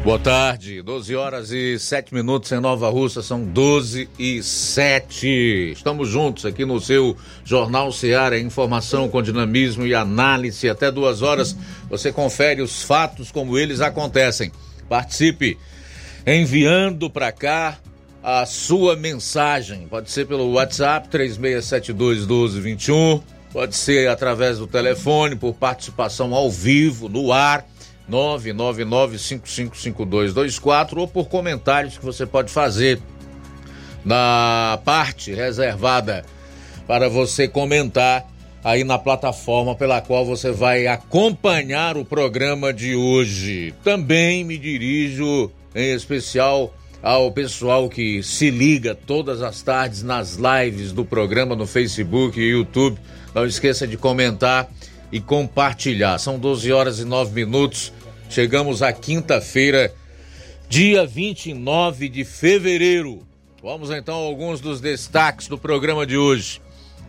Boa tarde, 12 horas e 7 minutos em Nova Russa, são 12 e 7. Estamos juntos aqui no seu Jornal Seara, informação com dinamismo e análise. Até duas horas você confere os fatos como eles acontecem. Participe enviando para cá a sua mensagem. Pode ser pelo WhatsApp 3672 1221, pode ser através do telefone, por participação ao vivo, no ar 999555224 ou por comentários que você pode fazer na parte reservada para você comentar aí na plataforma pela qual você vai acompanhar o programa de hoje. Também me dirijo em especial ao pessoal que se liga todas as tardes nas lives do programa no Facebook e YouTube. Não esqueça de comentar e compartilhar. São 12 horas e 9 minutos. Chegamos à quinta-feira, dia 29 de fevereiro. Vamos então a alguns dos destaques do programa de hoje.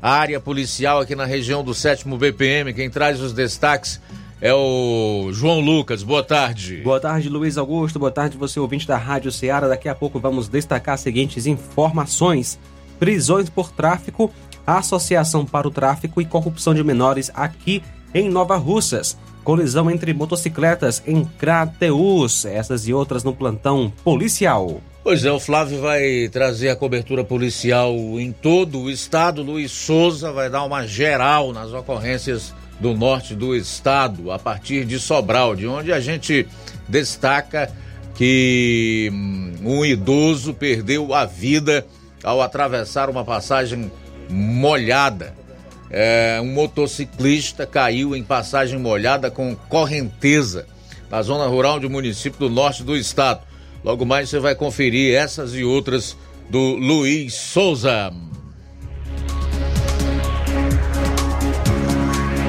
A área policial aqui na região do 7 BPM, quem traz os destaques é o João Lucas. Boa tarde. Boa tarde, Luiz Augusto. Boa tarde, você ouvinte da Rádio Ceará. Daqui a pouco vamos destacar as seguintes informações: prisões por tráfico, Associação para o Tráfico e Corrupção de Menores aqui em Nova Russas. Colisão entre motocicletas em Crateus. Essas e outras no plantão policial. Pois é, o Flávio vai trazer a cobertura policial em todo o estado. Luiz Souza vai dar uma geral nas ocorrências do norte do estado, a partir de Sobral, de onde a gente destaca que hum, um idoso perdeu a vida ao atravessar uma passagem molhada. É, um motociclista caiu em passagem molhada com correnteza na zona rural de município do norte do estado. Logo mais você vai conferir essas e outras do Luiz Souza.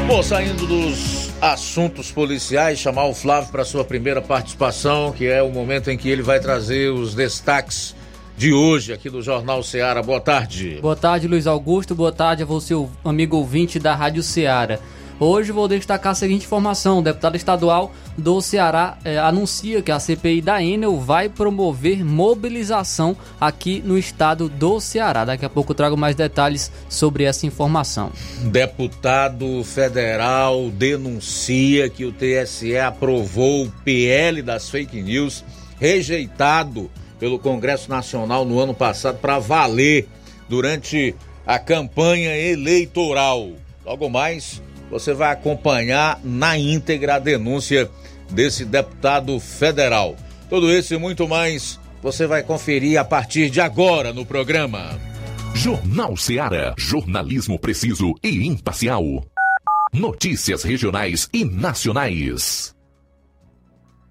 Bom, saindo dos assuntos policiais, chamar o Flávio para sua primeira participação, que é o momento em que ele vai trazer os destaques de hoje aqui do Jornal Ceará. Boa tarde. Boa tarde, Luiz Augusto. Boa tarde a você, amigo ouvinte da Rádio Ceará. Hoje vou destacar a seguinte informação: o deputado estadual do Ceará eh, anuncia que a CPI da Enel vai promover mobilização aqui no estado do Ceará. Daqui a pouco eu trago mais detalhes sobre essa informação. Deputado federal denuncia que o TSE aprovou o PL das fake news rejeitado pelo Congresso Nacional no ano passado para valer durante a campanha eleitoral. Logo mais, você vai acompanhar na íntegra a denúncia desse deputado federal. Tudo isso e muito mais você vai conferir a partir de agora no programa. Jornal Seara. Jornalismo preciso e imparcial. Notícias regionais e nacionais.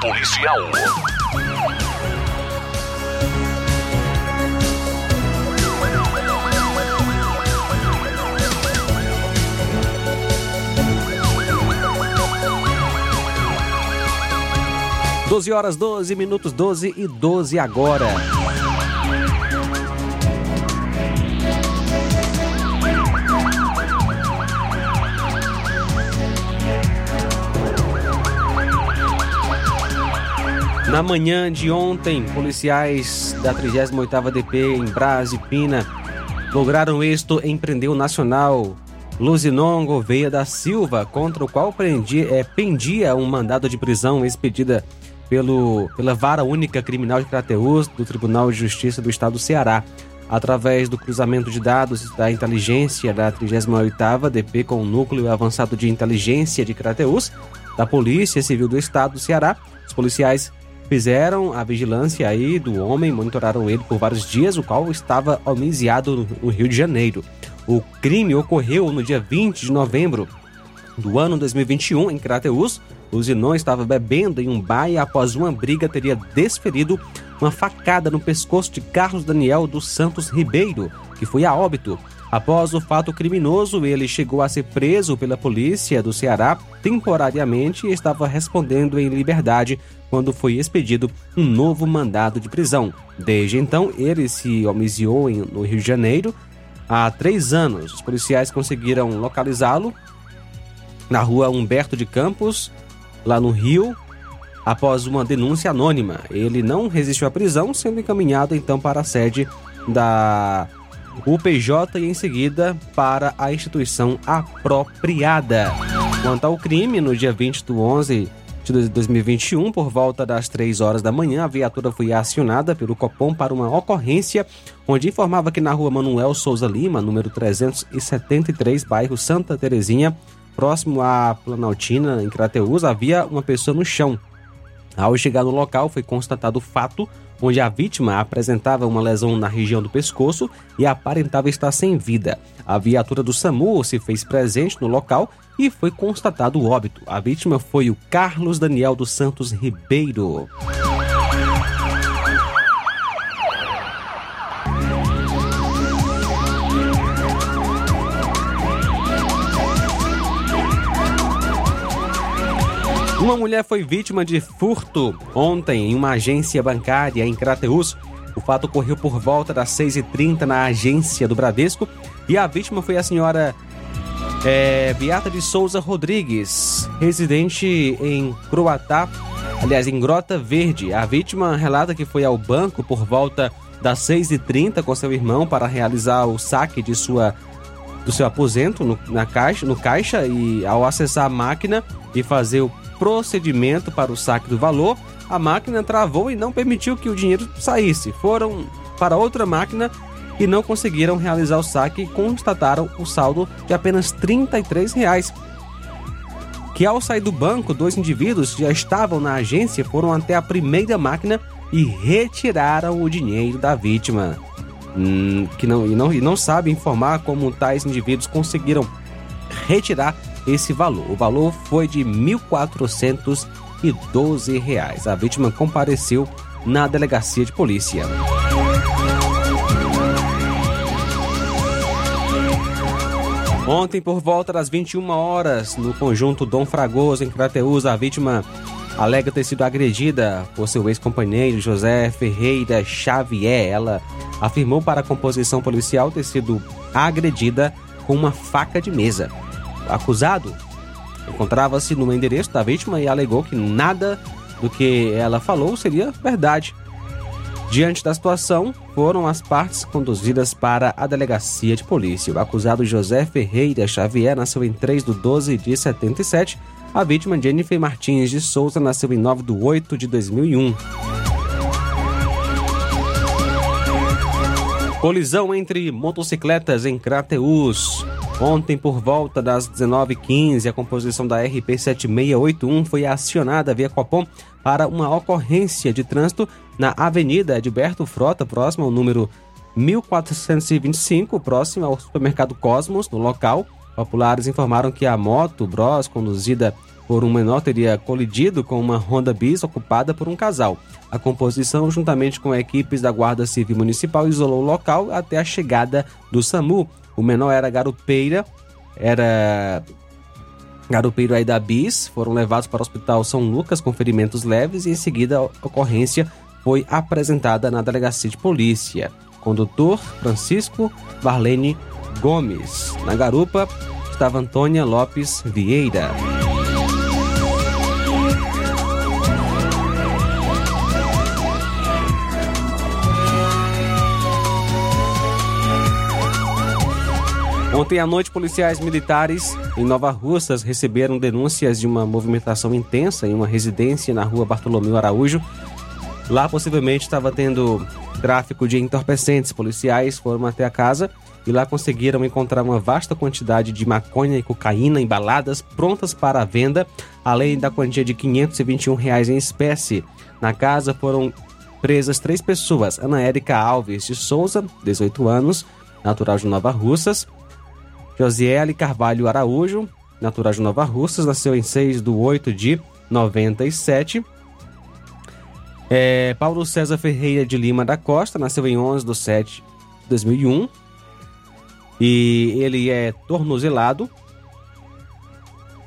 policial. Doze horas, 12 minutos, 12 e 12 agora. Na manhã de ontem, policiais da 38ª DP em Brasília lograram êxito em o nacional Luzinon Gouveia da Silva, contra o qual prendia, é, pendia um mandado de prisão expedida pelo, pela Vara Única Criminal de Crateús do Tribunal de Justiça do Estado do Ceará. Através do cruzamento de dados da inteligência da 38ª DP com o Núcleo Avançado de Inteligência de Crateús, da Polícia Civil do Estado do Ceará, os policiais fizeram a vigilância aí do homem, monitoraram ele por vários dias, o qual estava homiciado no Rio de Janeiro. O crime ocorreu no dia 20 de novembro do ano 2021 em Crateús. O Zinon estava bebendo em um bar e após uma briga teria desferido uma facada no pescoço de Carlos Daniel dos Santos Ribeiro, que foi a óbito. Após o fato criminoso, ele chegou a ser preso pela polícia do Ceará temporariamente e estava respondendo em liberdade quando foi expedido um novo mandado de prisão. Desde então, ele se homiciou no Rio de Janeiro há três anos. Os policiais conseguiram localizá-lo na rua Humberto de Campos, lá no Rio, após uma denúncia anônima. Ele não resistiu à prisão, sendo encaminhado então para a sede da UPJ e em seguida para a instituição apropriada. Quanto ao crime, no dia 20 de 11 de 2021, por volta das 3 horas da manhã, a viatura foi acionada pelo Copom para uma ocorrência onde informava que na rua Manuel Souza Lima, número 373, bairro Santa Terezinha, próximo à Planaltina, em Crateús, havia uma pessoa no chão. Ao chegar no local, foi constatado o fato onde a vítima apresentava uma lesão na região do pescoço e aparentava estar sem vida. A viatura do SAMU se fez presente no local e foi constatado o óbito. A vítima foi o Carlos Daniel dos Santos Ribeiro. Uma mulher foi vítima de furto ontem em uma agência bancária em Crateús. O fato ocorreu por volta das 6h30 na agência do Bradesco e a vítima foi a senhora é, Beata de Souza Rodrigues, residente em Croatá, aliás, em Grota Verde. A vítima relata que foi ao banco por volta das 6h30 com seu irmão para realizar o saque de sua do seu aposento no, na caixa, no caixa e ao acessar a máquina e fazer o procedimento para o saque do valor, a máquina travou e não permitiu que o dinheiro saísse. Foram para outra máquina e não conseguiram realizar o saque e constataram o saldo de apenas 33 reais. Que ao sair do banco, dois indivíduos já estavam na agência foram até a primeira máquina e retiraram o dinheiro da vítima. Hum, que não, e, não, e não sabe informar como tais indivíduos conseguiram retirar esse valor. O valor foi de R$ 1.412. A vítima compareceu na delegacia de polícia. Ontem, por volta das 21 horas, no conjunto Dom Fragoso, em Crateús, a vítima alega ter sido agredida por seu ex-companheiro José Ferreira Xavier. Ela afirmou para a composição policial ter sido agredida com uma faca de mesa acusado encontrava-se no endereço da vítima e alegou que nada do que ela falou seria verdade. Diante da situação, foram as partes conduzidas para a delegacia de polícia. O acusado José Ferreira Xavier nasceu em 3 de 12 de 77. A vítima, Jennifer Martins de Souza, nasceu em 9 de 8 de 2001. Colisão entre motocicletas em Crateús. Ontem, por volta das 19h15, a composição da RP 7681 foi acionada via Copom para uma ocorrência de trânsito na Avenida Edberto Frota, próximo ao número 1425, próximo ao supermercado Cosmos, no local. Populares informaram que a moto Bros, conduzida por um menor teria colidido com uma Honda Bis ocupada por um casal. A composição, juntamente com equipes da Guarda Civil Municipal, isolou o local até a chegada do SAMU. O menor era garupeira, era garupeiro aí da Bis, foram levados para o Hospital São Lucas com ferimentos leves e em seguida a ocorrência foi apresentada na delegacia de polícia. Condutor Francisco Barlene Gomes. Na garupa estava Antônia Lopes Vieira. Ontem à noite, policiais militares em Nova Russas receberam denúncias de uma movimentação intensa em uma residência na rua Bartolomeu Araújo. Lá, possivelmente, estava tendo tráfico de entorpecentes. Policiais foram até a casa e lá conseguiram encontrar uma vasta quantidade de maconha e cocaína embaladas prontas para venda, além da quantia de 521 reais em espécie. Na casa foram presas três pessoas: Ana Érica Alves de Souza, 18 anos, natural de Nova Russas, Josiele Carvalho Araújo, natural de Nova Russas, nasceu em 6 de 8 de 97. É, Paulo César Ferreira de Lima da Costa, nasceu em 11 de 7 de 2001. E ele é tornozelado.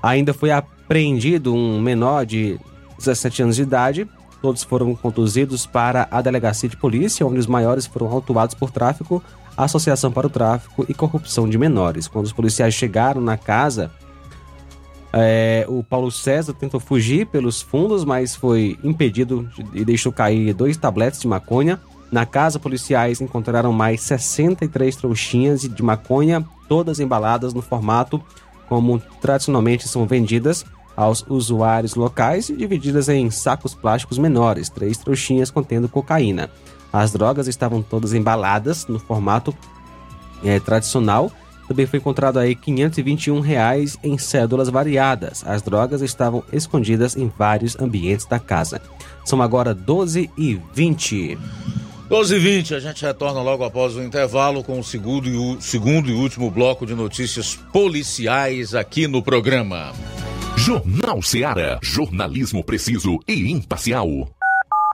Ainda foi apreendido um menor de 17 anos de idade. Todos foram conduzidos para a delegacia de polícia, onde os maiores foram autuados por tráfico Associação para o Tráfico e Corrupção de Menores. Quando os policiais chegaram na casa, é, o Paulo César tentou fugir pelos fundos, mas foi impedido e deixou cair dois tabletes de maconha. Na casa, policiais encontraram mais 63 trouxinhas de maconha, todas embaladas no formato como tradicionalmente são vendidas aos usuários locais e divididas em sacos plásticos menores, três trouxinhas contendo cocaína. As drogas estavam todas embaladas no formato é, tradicional. Também foi encontrado aí 521 reais em cédulas variadas. As drogas estavam escondidas em vários ambientes da casa. São agora 12 e 20. 12 e 20, a gente retorna logo após o intervalo com o segundo e, o segundo e último bloco de notícias policiais aqui no programa. Jornal Seara. Jornalismo preciso e imparcial.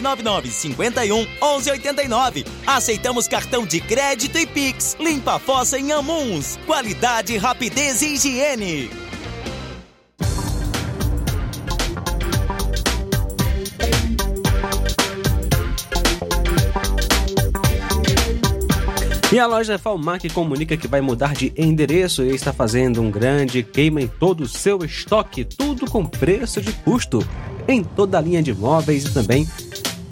999 51 11 89. Aceitamos cartão de crédito e Pix. Limpa a fossa em Amuns. Qualidade, rapidez e higiene. E a loja Falmac comunica que vai mudar de endereço e está fazendo um grande queima em todo o seu estoque, tudo com preço de custo, em toda a linha de móveis e também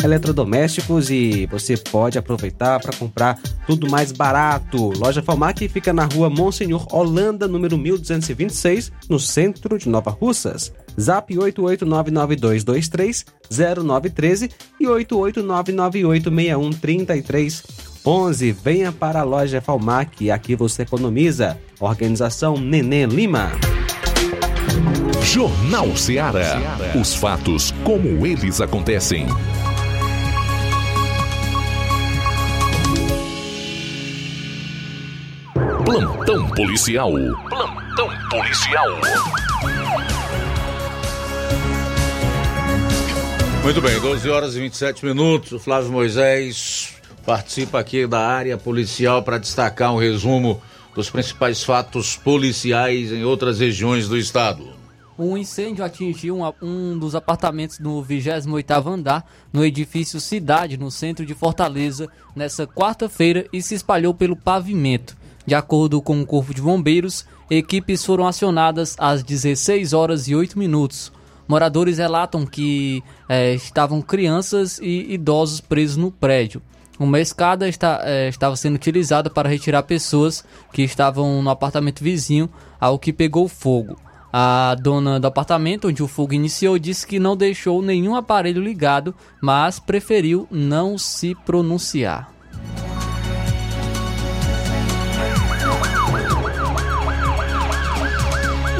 eletrodomésticos e você pode aproveitar para comprar tudo mais barato. Loja Falmac fica na rua Monsenhor Holanda, número 1226, no centro de Nova Russas. Zap 88992230913 e 88998613311. Venha para a loja Falmac, aqui você economiza. Organização Nenê Lima. Jornal Ceará. Os fatos como eles acontecem. Plantão policial. Plantão policial. Muito bem, 12 horas e 27 minutos. O Flávio Moisés participa aqui da área policial para destacar um resumo dos principais fatos policiais em outras regiões do estado. Um incêndio atingiu um, um dos apartamentos no 28º andar, no edifício Cidade, no centro de Fortaleza, nessa quarta-feira e se espalhou pelo pavimento. De acordo com o Corpo de Bombeiros, equipes foram acionadas às 16 horas e 8 minutos. Moradores relatam que eh, estavam crianças e idosos presos no prédio. Uma escada está, eh, estava sendo utilizada para retirar pessoas que estavam no apartamento vizinho ao que pegou fogo. A dona do apartamento onde o fogo iniciou disse que não deixou nenhum aparelho ligado, mas preferiu não se pronunciar.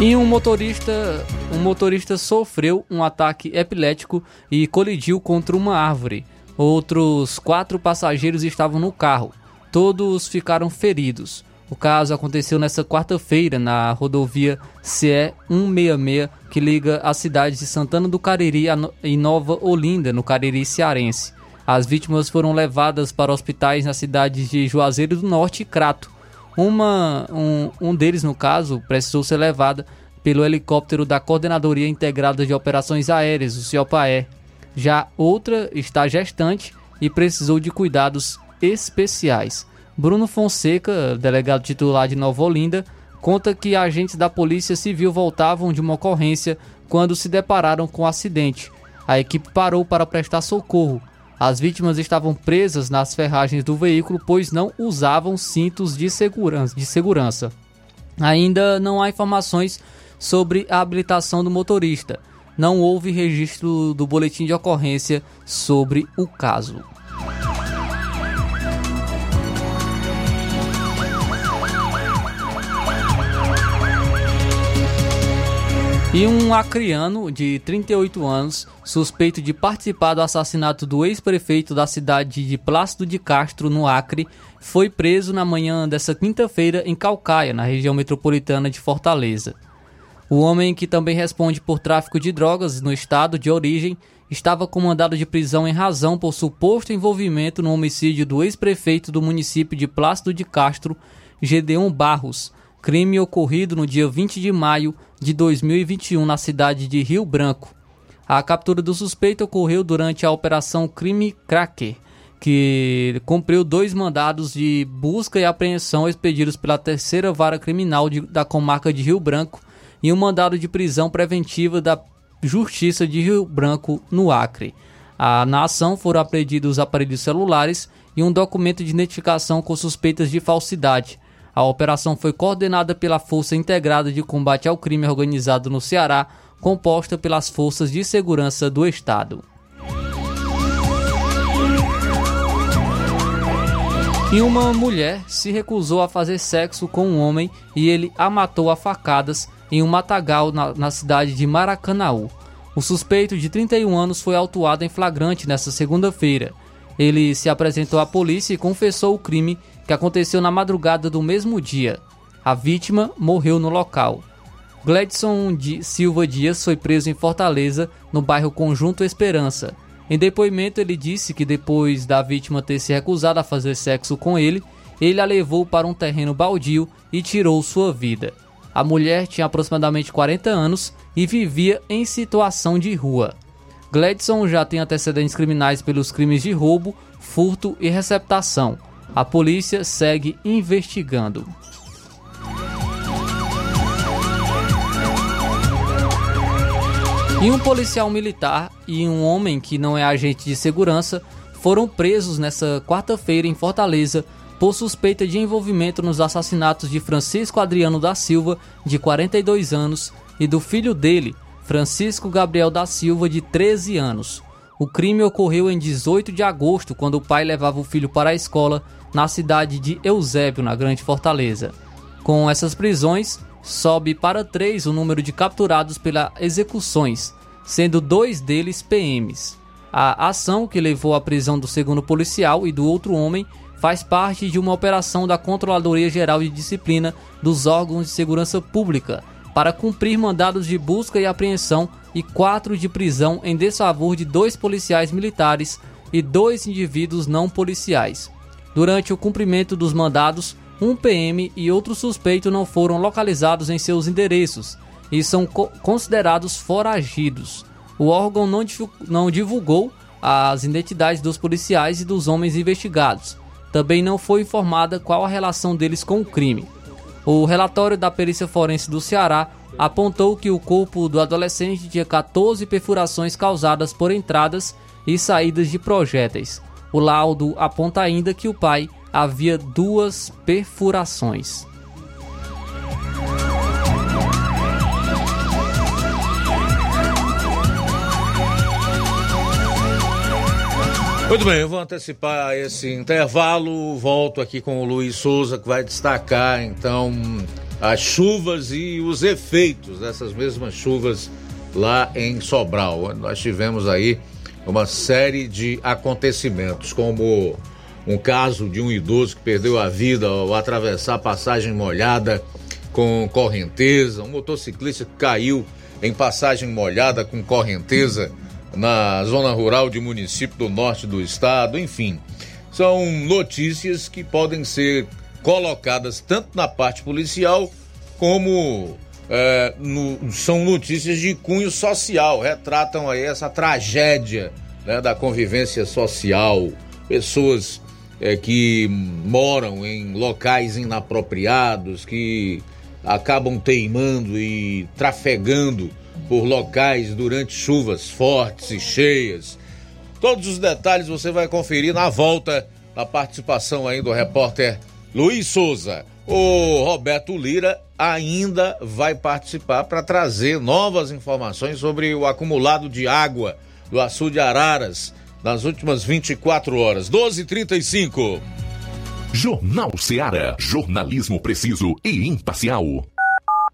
E um motorista, um motorista sofreu um ataque epilético e colidiu contra uma árvore. Outros quatro passageiros estavam no carro. Todos ficaram feridos. O caso aconteceu nesta quarta-feira na rodovia CE 166, que liga as cidades de Santana do Cariri e Nova Olinda, no Cariri cearense. As vítimas foram levadas para hospitais nas cidades de Juazeiro do Norte e Crato. Uma, um, um deles, no caso, precisou ser levada pelo helicóptero da Coordenadoria Integrada de Operações Aéreas, o CIOPAE. Já outra está gestante e precisou de cuidados especiais. Bruno Fonseca, delegado titular de Nova Olinda, conta que agentes da Polícia Civil voltavam de uma ocorrência quando se depararam com o um acidente. A equipe parou para prestar socorro. As vítimas estavam presas nas ferragens do veículo, pois não usavam cintos de segurança. De segurança. Ainda não há informações sobre a habilitação do motorista. Não houve registro do boletim de ocorrência sobre o caso. E um acriano de 38 anos, suspeito de participar do assassinato do ex-prefeito da cidade de Plácido de Castro, no Acre, foi preso na manhã dessa quinta-feira em Calcaia, na região metropolitana de Fortaleza. O homem, que também responde por tráfico de drogas no estado de origem, estava com mandado de prisão em razão por suposto envolvimento no homicídio do ex-prefeito do município de Plácido de Castro, Gedeon Barros, crime ocorrido no dia 20 de maio de 2021 na cidade de Rio Branco. A captura do suspeito ocorreu durante a Operação Crime Cracker, que cumpriu dois mandados de busca e apreensão expedidos pela terceira vara criminal de, da comarca de Rio Branco e um mandado de prisão preventiva da Justiça de Rio Branco, no Acre. A, na ação foram apreendidos aparelhos celulares e um documento de identificação com suspeitas de falsidade, a operação foi coordenada pela Força Integrada de Combate ao Crime Organizado no Ceará, composta pelas Forças de Segurança do Estado. E uma mulher se recusou a fazer sexo com um homem e ele a matou a facadas em um matagal na, na cidade de Maracanaú. O suspeito de 31 anos foi autuado em flagrante nesta segunda-feira. Ele se apresentou à polícia e confessou o crime que aconteceu na madrugada do mesmo dia. A vítima morreu no local. Gladson de Silva Dias foi preso em Fortaleza, no bairro Conjunto Esperança. Em depoimento, ele disse que depois da vítima ter se recusado a fazer sexo com ele, ele a levou para um terreno baldio e tirou sua vida. A mulher tinha aproximadamente 40 anos e vivia em situação de rua. Gladson já tem antecedentes criminais pelos crimes de roubo, furto e receptação. A polícia segue investigando. E um policial militar e um homem que não é agente de segurança foram presos nesta quarta-feira em Fortaleza por suspeita de envolvimento nos assassinatos de Francisco Adriano da Silva, de 42 anos, e do filho dele, Francisco Gabriel da Silva, de 13 anos. O crime ocorreu em 18 de agosto, quando o pai levava o filho para a escola na cidade de Eusébio, na Grande Fortaleza. Com essas prisões, sobe para três o número de capturados pelas execuções, sendo dois deles PMs. A ação que levou à prisão do segundo policial e do outro homem faz parte de uma operação da Controladoria Geral de Disciplina dos órgãos de segurança pública para cumprir mandados de busca e apreensão e quatro de prisão em desfavor de dois policiais militares e dois indivíduos não policiais. Durante o cumprimento dos mandados, um PM e outro suspeito não foram localizados em seus endereços e são co considerados foragidos. O órgão não, não divulgou as identidades dos policiais e dos homens investigados. Também não foi informada qual a relação deles com o crime. O relatório da perícia forense do Ceará apontou que o corpo do adolescente tinha 14 perfurações causadas por entradas e saídas de projéteis. O laudo aponta ainda que o pai havia duas perfurações. Muito bem, eu vou antecipar esse intervalo. Volto aqui com o Luiz Souza, que vai destacar então as chuvas e os efeitos dessas mesmas chuvas lá em Sobral. Nós tivemos aí uma série de acontecimentos, como um caso de um idoso que perdeu a vida ao atravessar passagem molhada com correnteza, um motociclista que caiu em passagem molhada com correnteza na zona rural de município do norte do estado, enfim. São notícias que podem ser colocadas tanto na parte policial como é, no, são notícias de cunho social, retratam aí essa tragédia né, da convivência social, pessoas é, que moram em locais inapropriados, que acabam teimando e trafegando por locais durante chuvas fortes e cheias. Todos os detalhes você vai conferir na volta da participação aí do repórter Luiz Souza. O Roberto Lira ainda vai participar para trazer novas informações sobre o acumulado de água do açude Araras nas últimas 24 horas. 12:35. Jornal Ceará, jornalismo preciso e imparcial.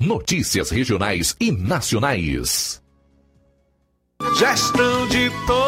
Notícias regionais e nacionais. Gestão de todos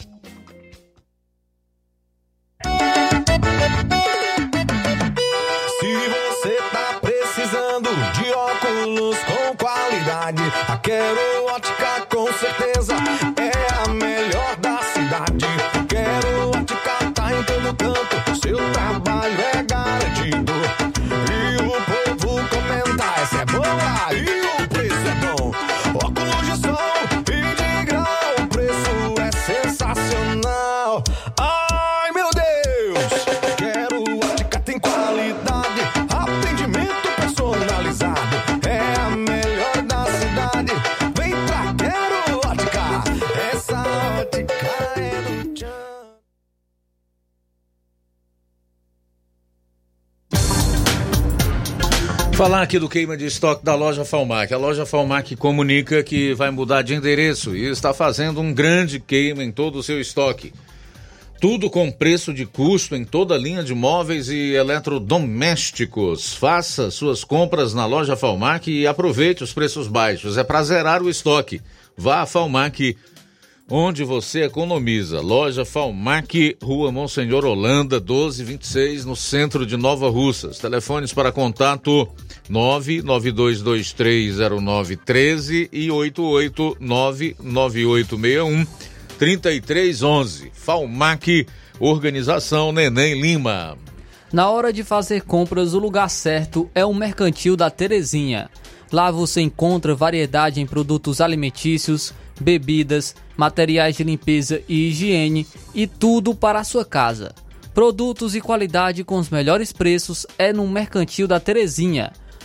Quero Ótica com certeza é a melhor da cidade. Quero Ótica tá em todo canto, seu trabalho é garantido. E o povo comenta, essa é boa e Falar aqui do queima de estoque da loja Falmac. A loja Falmac comunica que vai mudar de endereço e está fazendo um grande queima em todo o seu estoque. Tudo com preço de custo em toda a linha de móveis e eletrodomésticos. Faça suas compras na loja Falmac e aproveite os preços baixos. É para zerar o estoque. Vá a Falmac, onde você economiza. Loja Falmac, Rua Monsenhor Holanda, 1226, no centro de Nova Russas. Telefones para contato 992230913 e 8899861 3311. Falmac, Organização Neném Lima. Na hora de fazer compras, o lugar certo é o Mercantil da Terezinha. Lá você encontra variedade em produtos alimentícios, bebidas, materiais de limpeza e higiene e tudo para a sua casa. Produtos e qualidade com os melhores preços é no Mercantil da Terezinha.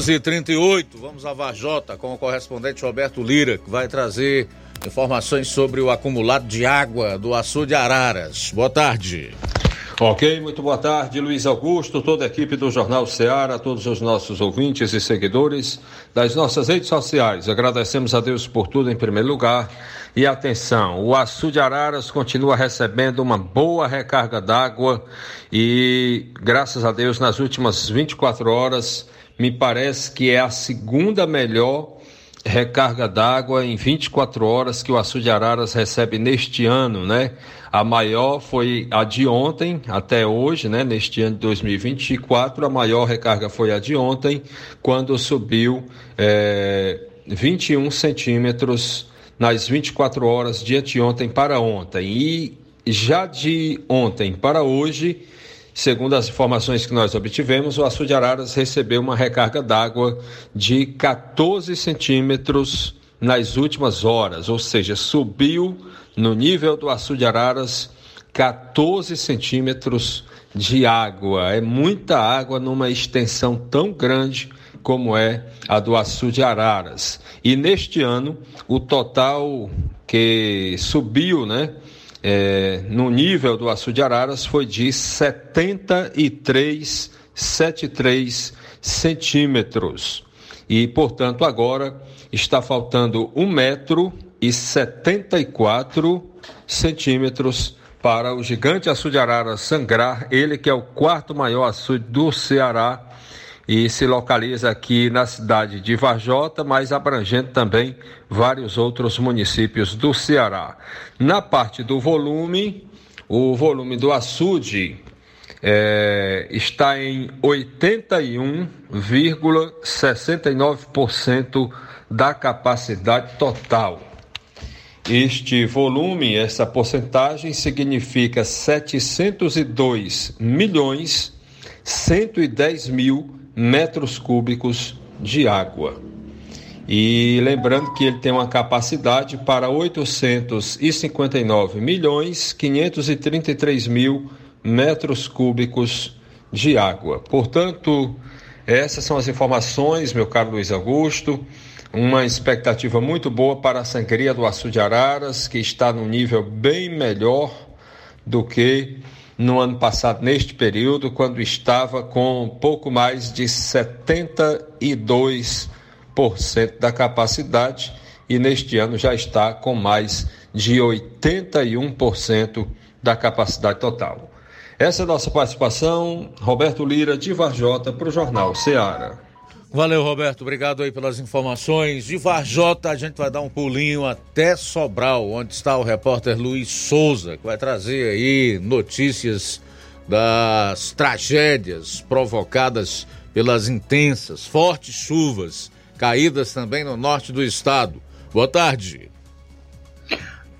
12 h 38 vamos a Varjota com o correspondente Roberto Lira, que vai trazer informações sobre o acumulado de água do açude Araras. Boa tarde. Ok, muito boa tarde, Luiz Augusto, toda a equipe do Jornal Ceará, todos os nossos ouvintes e seguidores das nossas redes sociais. Agradecemos a Deus por tudo em primeiro lugar. E atenção, o açude Araras continua recebendo uma boa recarga d'água e, graças a Deus, nas últimas 24 horas, me parece que é a segunda melhor recarga d'água em 24 horas que o açude Araras recebe neste ano, né? A maior foi a de ontem, até hoje, né? Neste ano de 2024, a maior recarga foi a de ontem, quando subiu é, 21 centímetros nas 24 horas de anteontem para ontem. E já de ontem para hoje, Segundo as informações que nós obtivemos, o Açude Araras recebeu uma recarga d'água de 14 centímetros nas últimas horas, ou seja, subiu no nível do Açude Araras 14 centímetros de água. É muita água numa extensão tão grande como é a do Açude Araras. E neste ano, o total que subiu, né? É, no nível do açude Araras foi de 73,73 centímetros. E, portanto, agora está faltando 1 metro e 74 centímetros para o gigante açude Araras sangrar, ele que é o quarto maior açude do Ceará e se localiza aqui na cidade de Varjota, mas abrangendo também vários outros municípios do Ceará. Na parte do volume, o volume do açude é, está em 81,69% da capacidade total. Este volume, essa porcentagem, significa 702 milhões 110 mil metros cúbicos de água. E lembrando que ele tem uma capacidade para 859 milhões 533 mil metros cúbicos de água. Portanto, essas são as informações, meu caro Luiz Augusto. Uma expectativa muito boa para a sangria do Açude Araras, que está num nível bem melhor do que no ano passado, neste período, quando estava com pouco mais de 72% da capacidade e neste ano já está com mais de 81% da capacidade total. Essa é a nossa participação. Roberto Lira, de Varjota, para o Jornal Ceará. Valeu, Roberto. Obrigado aí pelas informações. De Varjota, a gente vai dar um pulinho até Sobral, onde está o repórter Luiz Souza, que vai trazer aí notícias das tragédias provocadas pelas intensas, fortes chuvas caídas também no norte do estado. Boa tarde.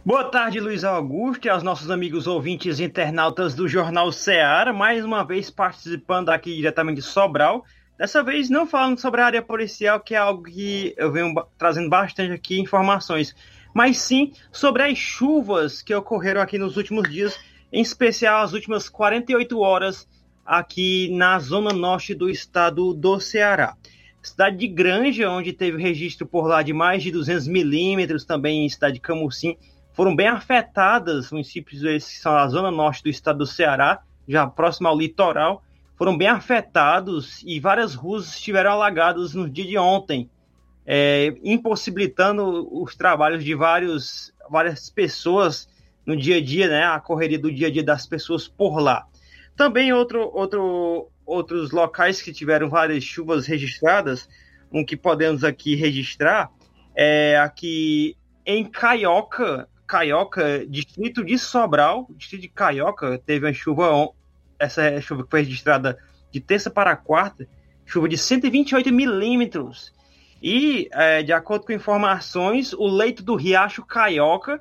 Boa tarde, Luiz Augusto, e aos nossos amigos ouvintes internautas do Jornal Ceará, mais uma vez participando aqui diretamente de Sobral Dessa vez não falando sobre a área policial, que é algo que eu venho trazendo bastante aqui informações, mas sim sobre as chuvas que ocorreram aqui nos últimos dias, em especial as últimas 48 horas aqui na zona norte do estado do Ceará. Cidade de Granja, onde teve registro por lá de mais de 200 milímetros, também em cidade de Camusim, foram bem afetadas, municípios esses que são a zona norte do estado do Ceará, já próximo ao litoral, foram bem afetados e várias ruas estiveram alagadas no dia de ontem, é, impossibilitando os trabalhos de vários, várias pessoas no dia a dia, né, a correria do dia a dia das pessoas por lá. Também outro, outro, outros locais que tiveram várias chuvas registradas, um que podemos aqui registrar é aqui em Caioca, Caioca, distrito de Sobral, distrito de Caioca, teve uma chuva essa chuva que foi registrada de terça para quarta, chuva de 128 milímetros. E, é, de acordo com informações, o leito do Riacho Caioca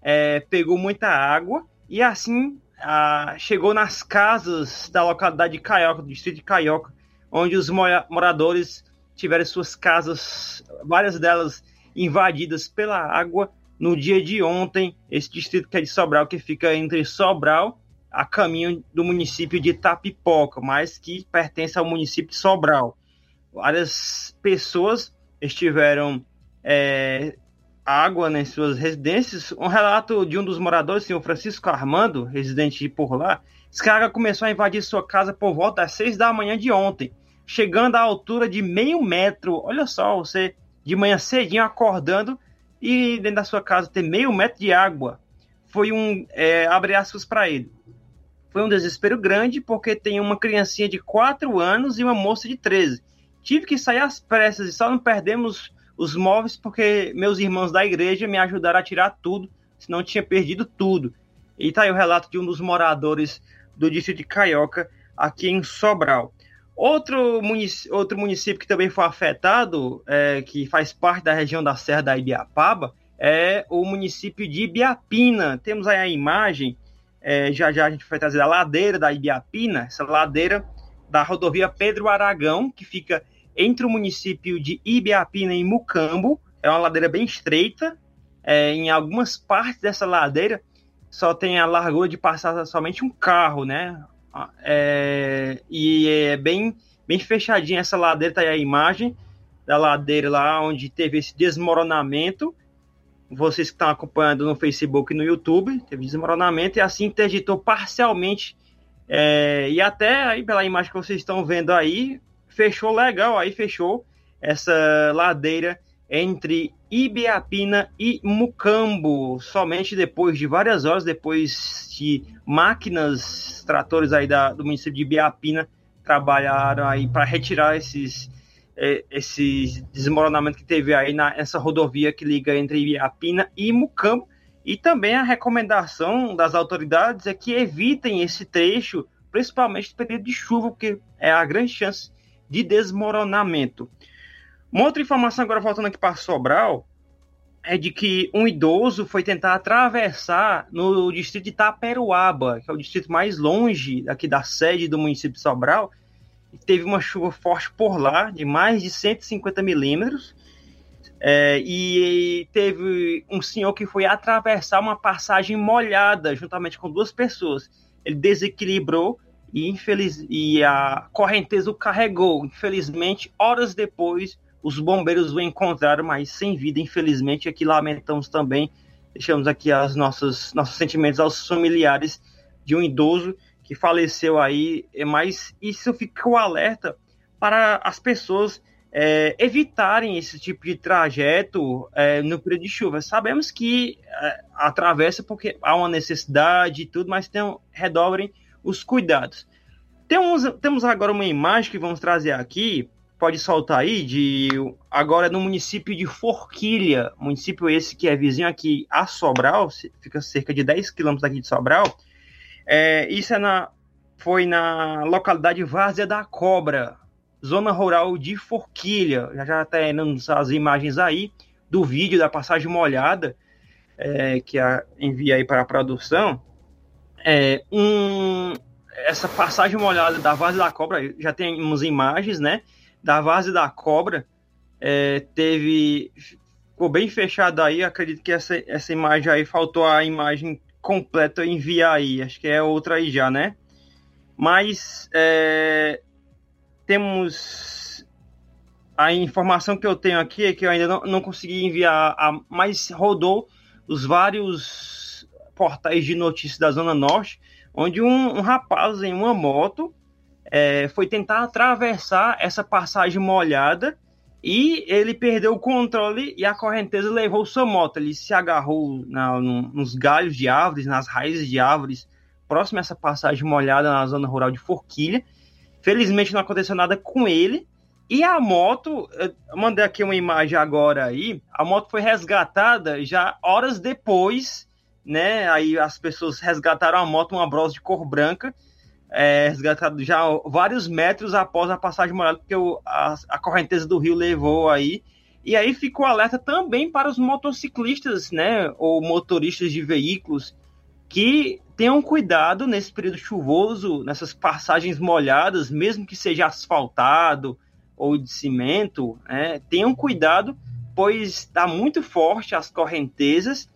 é, pegou muita água e assim a, chegou nas casas da localidade de Caioca, do distrito de Caioca, onde os moradores tiveram suas casas, várias delas invadidas pela água no dia de ontem. Esse distrito que é de Sobral, que fica entre Sobral a caminho do município de Itapipoca, mas que pertence ao município de Sobral. várias pessoas estiveram é, água nas suas residências. Um relato de um dos moradores, senhor Francisco Armando, residente por lá, diz que a água começou a invadir sua casa por volta das seis da manhã de ontem, chegando à altura de meio metro. Olha só, você de manhã cedinho acordando e dentro da sua casa ter meio metro de água. Foi um, é, abre aspas para ele, foi um desespero grande porque tem uma criancinha de 4 anos e uma moça de 13. Tive que sair às pressas e só não perdemos os móveis porque meus irmãos da igreja me ajudaram a tirar tudo, senão tinha perdido tudo. E tá aí o relato de um dos moradores do distrito de Caioca, aqui em Sobral. Outro município, outro município que também foi afetado, é, que faz parte da região da Serra da Ibiapaba, é o município de Ibiapina. Temos aí a imagem, é, já já a gente vai trazer a ladeira da Ibiapina, essa ladeira da rodovia Pedro Aragão, que fica entre o município de Ibiapina e Mucambo. É uma ladeira bem estreita. É, em algumas partes dessa ladeira só tem a largura de passar somente um carro, né? É, e é bem, bem fechadinha essa ladeira, tá aí a imagem da ladeira lá onde teve esse desmoronamento. Vocês que estão acompanhando no Facebook e no YouTube, teve desmoronamento e assim interditou parcialmente. É, e até aí, pela imagem que vocês estão vendo aí, fechou legal, aí fechou essa ladeira entre Ibiapina e Mucambo, somente depois de várias horas, depois de máquinas, tratores aí da, do município de Ibiapina trabalharam aí para retirar esses esse desmoronamento que teve aí nessa rodovia que liga entre Ibiapina e Mucambo. E também a recomendação das autoridades é que evitem esse trecho, principalmente no período de chuva, porque é a grande chance de desmoronamento. Uma outra informação, agora voltando aqui para Sobral, é de que um idoso foi tentar atravessar no distrito de Taperuaba, que é o distrito mais longe aqui da sede do município de Sobral, e teve uma chuva forte por lá, de mais de 150 milímetros, é, e teve um senhor que foi atravessar uma passagem molhada juntamente com duas pessoas. Ele desequilibrou e, infeliz, e a correnteza o carregou. Infelizmente, horas depois, os bombeiros o encontraram, mas sem vida, infelizmente. Aqui lamentamos também, deixamos aqui as nossos sentimentos aos familiares de um idoso que faleceu aí, é, mas isso fica o alerta para as pessoas é, evitarem esse tipo de trajeto é, no período de chuva. Sabemos que é, atravessa porque há uma necessidade e tudo, mas tem, redobrem os cuidados. Temos, temos agora uma imagem que vamos trazer aqui pode soltar aí, de agora no município de Forquilha, município esse que é vizinho aqui a Sobral, fica cerca de 10 quilômetros daqui de Sobral. É, isso é na, foi na localidade Várzea da Cobra, zona rural de Forquilha. Já já está indo as imagens aí do vídeo da passagem molhada, é, que a, envia aí para a produção. É, um, essa passagem molhada da Várzea da Cobra, já temos imagens, né? da Vase da Cobra é, teve ficou bem fechado aí. Acredito que essa, essa imagem aí faltou a imagem completa enviar aí. Acho que é outra aí já, né? Mas é, temos a informação que eu tenho aqui é que eu ainda não, não consegui enviar, a, mas rodou os vários portais de notícias da Zona Norte, onde um, um rapaz em uma moto é, foi tentar atravessar essa passagem molhada e ele perdeu o controle e a correnteza levou sua moto. Ele se agarrou na, no, nos galhos de árvores, nas raízes de árvores, próximo a essa passagem molhada na zona rural de Forquilha. Felizmente não aconteceu nada com ele. E a moto, mandei aqui uma imagem agora aí, a moto foi resgatada já horas depois, né? Aí as pessoas resgataram a moto, uma Bros de cor branca, é, resgatado já vários metros após a passagem molhada, porque o, a, a, correnteza do rio levou aí. E aí ficou alerta também para os motociclistas, né, ou motoristas de veículos, que tenham cuidado nesse período chuvoso, nessas passagens molhadas, mesmo que seja asfaltado ou de cimento, né, tenham cuidado, pois está muito forte as correntezas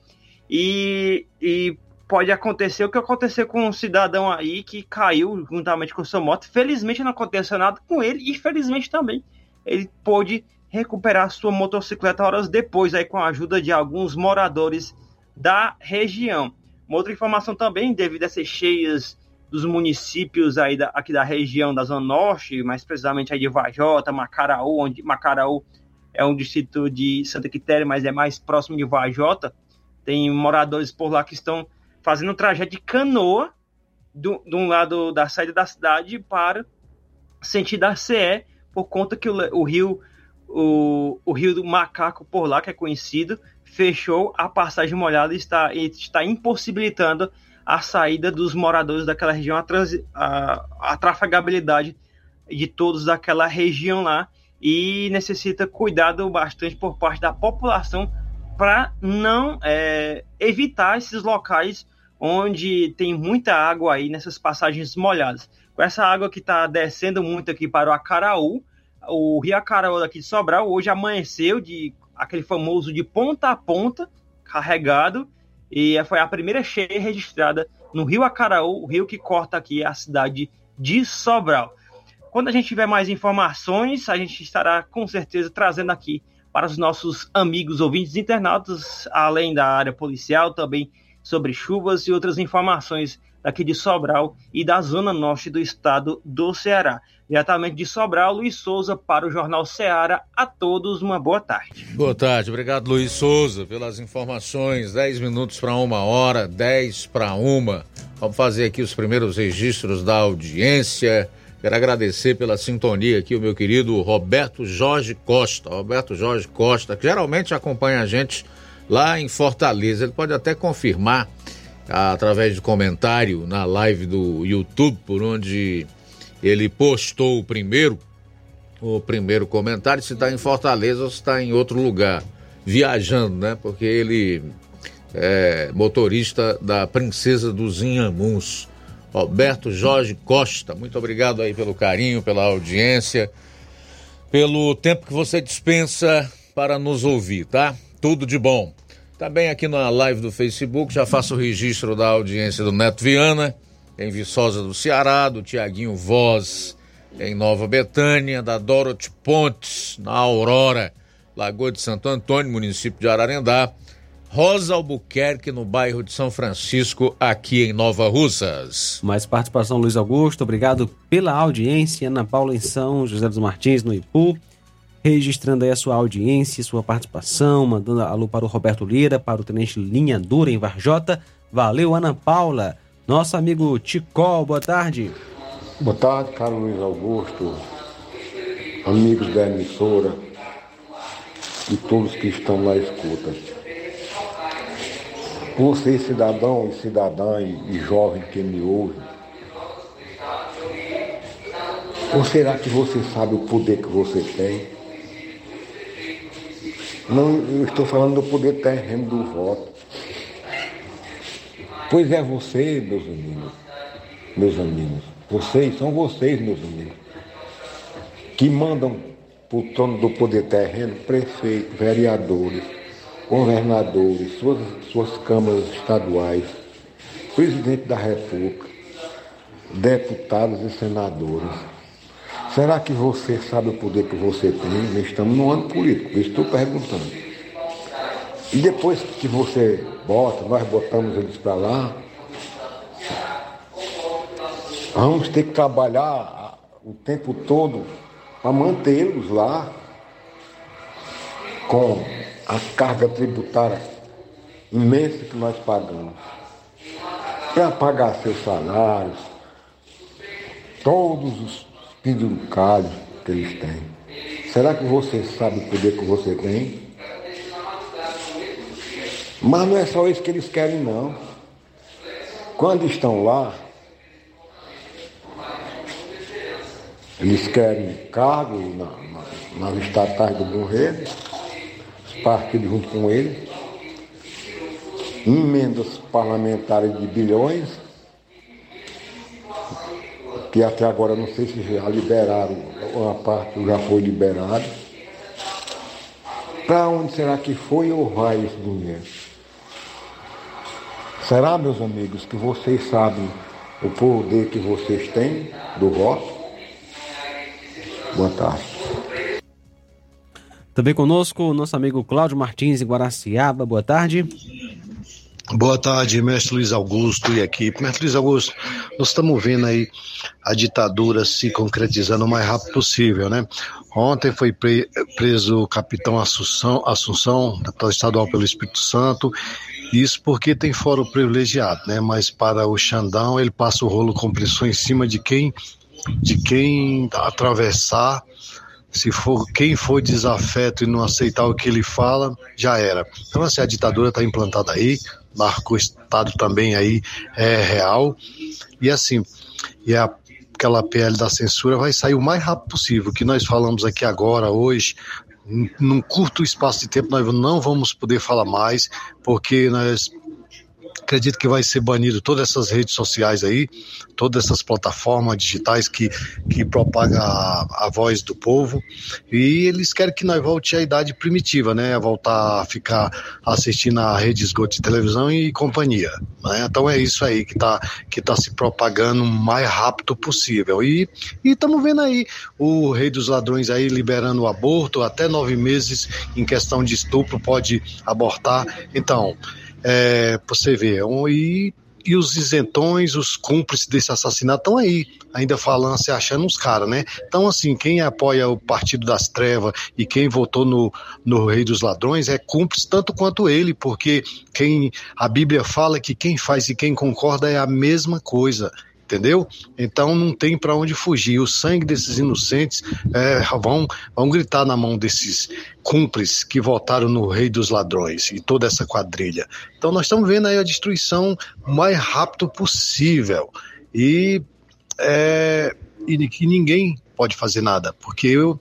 e, e pode acontecer o que aconteceu com um cidadão aí que caiu juntamente com sua moto. Felizmente não aconteceu nada com ele e felizmente também ele pôde recuperar sua motocicleta horas depois, aí com a ajuda de alguns moradores da região. Uma outra informação também, devido a essas cheias dos municípios aí da, aqui da região da Zona Norte, mais precisamente aí de Vajota, Macaraú, onde Macaraú é um distrito de Santa Quitéria, mas é mais próximo de Vajota. Tem moradores por lá que estão fazendo um trajeto de canoa de um lado da saída da cidade para sentido da CE, por conta que o, o rio o, o Rio do Macaco por lá, que é conhecido, fechou a passagem molhada e está, e está impossibilitando a saída dos moradores daquela região, a, trans, a, a trafegabilidade de todos daquela região lá e necessita cuidado bastante por parte da população para não é, evitar esses locais onde tem muita água aí nessas passagens molhadas. Com essa água que está descendo muito aqui para o Acaraú, o Rio Acaraú daqui de Sobral hoje amanheceu de aquele famoso de ponta a ponta, carregado, e foi a primeira cheia registrada no Rio Acaraú, o rio que corta aqui a cidade de Sobral. Quando a gente tiver mais informações, a gente estará com certeza trazendo aqui para os nossos amigos ouvintes internautas, além da área policial, também sobre chuvas e outras informações daqui de Sobral e da zona norte do estado do Ceará. Diretamente de Sobral, Luiz Souza para o Jornal Ceará. A todos uma boa tarde. Boa tarde, obrigado Luiz Souza pelas informações. 10 minutos para uma hora, 10 para uma. Vamos fazer aqui os primeiros registros da audiência. Quero agradecer pela sintonia aqui o meu querido Roberto Jorge Costa. Roberto Jorge Costa, que geralmente acompanha a gente lá em Fortaleza. Ele pode até confirmar através de comentário na live do YouTube, por onde ele postou o primeiro, o primeiro comentário, se está em Fortaleza ou se está em outro lugar, viajando, né? Porque ele é motorista da Princesa dos Inhamuns, Roberto Jorge Costa. Muito obrigado aí pelo carinho, pela audiência, pelo tempo que você dispensa para nos ouvir, tá? Tudo de bom. Também aqui na live do Facebook, já faço o registro da audiência do Neto Viana, em Viçosa do Ceará, do Tiaguinho Voz, em Nova Betânia, da Dorothy Pontes, na Aurora, Lagoa de Santo Antônio, município de Ararendá, Rosa Albuquerque, no bairro de São Francisco, aqui em Nova Russas. Mais participação, Luiz Augusto, obrigado pela audiência. Ana Paula em São José dos Martins, no Ipu registrando aí a sua audiência, sua participação, mandando alô para o Roberto Lira, para o Tenente Linha Dura em Varjota. Valeu, Ana Paula. Nosso amigo Ticol, boa tarde. Boa tarde, caro Luiz Augusto, amigos da emissora e todos que estão na escuta. Você, cidadão e cidadã e, jovem que me ouve, ou será que você sabe o poder que você tem? Não, eu estou falando do poder terreno do voto. Pois é você, meus amigos, meus amigos. Vocês, são vocês, meus amigos, que mandam para o trono do poder terreno prefeitos, vereadores, governadores, suas, suas câmaras estaduais, presidente da República, deputados e senadores. Será que você sabe o poder que você tem? Estamos no ano político, estou perguntando. E depois que você bota, nós botamos eles para lá, vamos ter que trabalhar o tempo todo para mantê-los lá com a carga tributária imensa que nós pagamos. Para pagar seus salários, todos os penduricalho que eles têm. Será que você sabe o poder que você tem? Mas não é só isso que eles querem, não. Quando estão lá, eles querem cargo na, na, nas estatais do governo, os partidos junto com eles, emendas parlamentares de bilhões, que até agora não sei se já liberaram, uma parte já foi liberada. Para onde será que foi ou vai esse dinheiro? Será, meus amigos, que vocês sabem o poder que vocês têm do voto? Boa tarde. Também conosco o nosso amigo Cláudio Martins em Guaraciaba. Boa tarde. Boa tarde, mestre Luiz Augusto e equipe. Mestre Luiz Augusto, nós estamos vendo aí a ditadura se concretizando o mais rápido possível, né? Ontem foi pre preso o capitão Assunção, Assunção, deputado estadual pelo Espírito Santo, isso porque tem fórum privilegiado, né? Mas para o Xandão, ele passa o rolo compressor em cima de quem, de quem atravessar se for quem for desafeto e não aceitar o que ele fala, já era. Então, assim, a ditadura está implantada aí, narco-estado também aí é real. E assim, e a, aquela PL da censura vai sair o mais rápido possível. O que nós falamos aqui agora, hoje, num curto espaço de tempo, nós não vamos poder falar mais, porque nós acredito que vai ser banido todas essas redes sociais aí, todas essas plataformas digitais que, que propagam a, a voz do povo. E eles querem que nós volte à idade primitiva, né? Voltar a ficar assistindo a rede esgoto de televisão e companhia. Né? Então é isso aí que está que tá se propagando o mais rápido possível. E estamos vendo aí o rei dos ladrões aí liberando o aborto, até nove meses em questão de estupro pode abortar. Então, é, você vê, um, e, e os isentões, os cúmplices desse assassinato estão aí, ainda falando, se achando uns caras, né? Então, assim, quem apoia o Partido das Trevas e quem votou no, no Rei dos Ladrões é cúmplice tanto quanto ele, porque quem a Bíblia fala que quem faz e quem concorda é a mesma coisa entendeu? Então não tem para onde fugir. O sangue desses inocentes é, vão, vão gritar na mão desses cúmplices que votaram no rei dos ladrões e toda essa quadrilha. Então nós estamos vendo aí a destruição o mais rápido possível e, é, e que ninguém pode fazer nada, porque eu,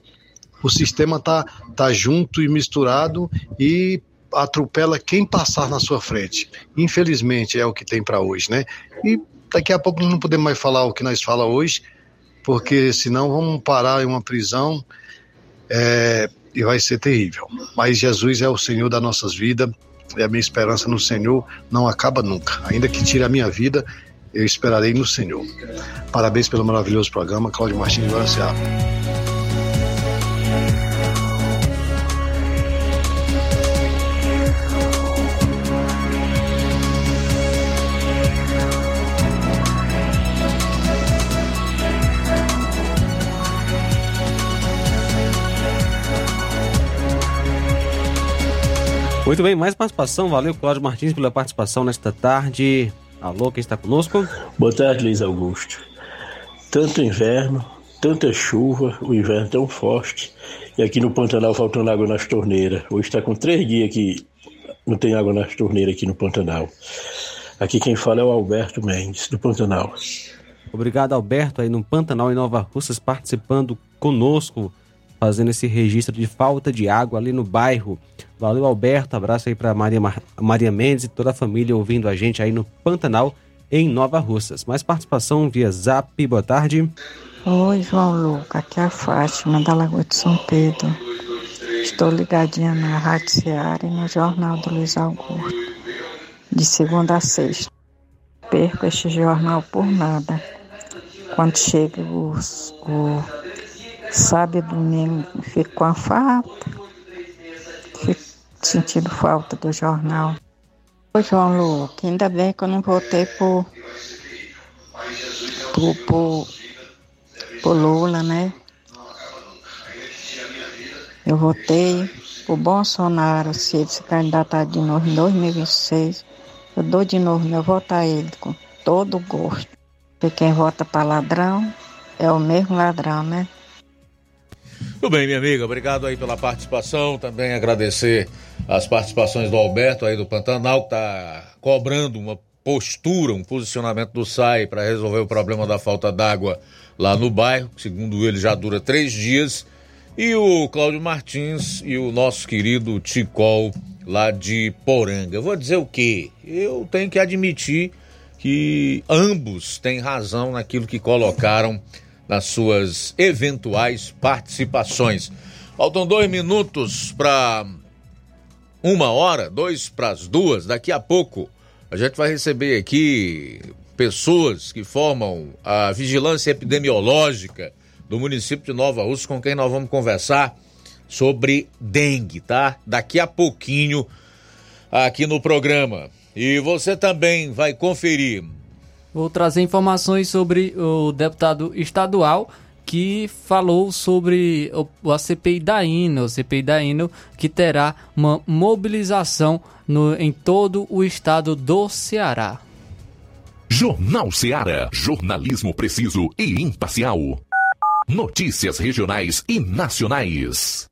o sistema tá, tá junto e misturado e atropela quem passar na sua frente. Infelizmente é o que tem para hoje, né? E Daqui a pouco não podemos mais falar o que nós fala hoje, porque senão vamos parar em uma prisão é, e vai ser terrível. Mas Jesus é o Senhor das nossas vidas e a minha esperança no Senhor não acaba nunca. Ainda que tire a minha vida, eu esperarei no Senhor. Parabéns pelo maravilhoso programa, Cláudio Martins do Araceá. Muito bem, mais participação. Valeu, Cláudio Martins, pela participação nesta tarde. Alô, quem está conosco? Boa tarde, Luiz Augusto. Tanto inverno, tanta chuva, o inverno tão forte, e aqui no Pantanal faltando água nas torneiras. Hoje está com três dias que não tem água nas torneiras aqui no Pantanal. Aqui quem fala é o Alberto Mendes, do Pantanal. Obrigado, Alberto, aí no Pantanal em Nova Russas, participando conosco fazendo esse registro de falta de água ali no bairro. Valeu, Alberto. Abraço aí para Maria, Maria Mendes e toda a família ouvindo a gente aí no Pantanal, em Nova Russas. Mais participação via Zap. Boa tarde. Oi, João Luca. Aqui é a Fátima, da Lagoa de São Pedro. Estou ligadinha na Rádio Seara e no Jornal do Luiz Augusto. De segunda a sexta. Perco este jornal por nada. Quando chega os, o Sábado, domingo, fico com a falta, fico sentindo falta do jornal. Ô João Luque, ainda bem que eu não votei por, por, por, por Lula, né? Eu votei por Bolsonaro, se ele se candidatar de novo em 2026. Eu dou de novo meu voto a ele com todo gosto. Porque quem vota para ladrão é o mesmo ladrão, né? Tudo bem, minha amiga, obrigado aí pela participação. Também agradecer as participações do Alberto aí do Pantanal, que está cobrando uma postura, um posicionamento do SAI para resolver o problema da falta d'água lá no bairro, que segundo ele já dura três dias. E o Cláudio Martins e o nosso querido Ticol lá de Poranga. Eu vou dizer o quê? Eu tenho que admitir que ambos têm razão naquilo que colocaram nas suas eventuais participações. Faltam dois minutos para uma hora, dois para as duas. Daqui a pouco a gente vai receber aqui pessoas que formam a vigilância epidemiológica do município de Nova Rússia, com quem nós vamos conversar sobre dengue, tá? Daqui a pouquinho aqui no programa. E você também vai conferir. Vou trazer informações sobre o deputado estadual que falou sobre o, a CPI da INO, CPI da INO que terá uma mobilização no, em todo o estado do Ceará. Jornal Ceará, jornalismo preciso e imparcial. Notícias regionais e nacionais.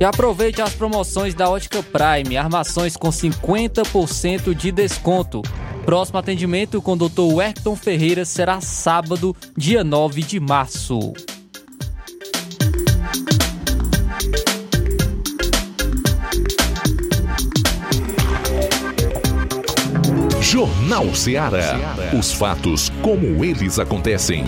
E aproveite as promoções da Ótica Prime, armações com 50% de desconto. Próximo atendimento com o Dr. Werton Ferreira será sábado, dia 9 de março. Jornal Ceará. Os fatos como eles acontecem.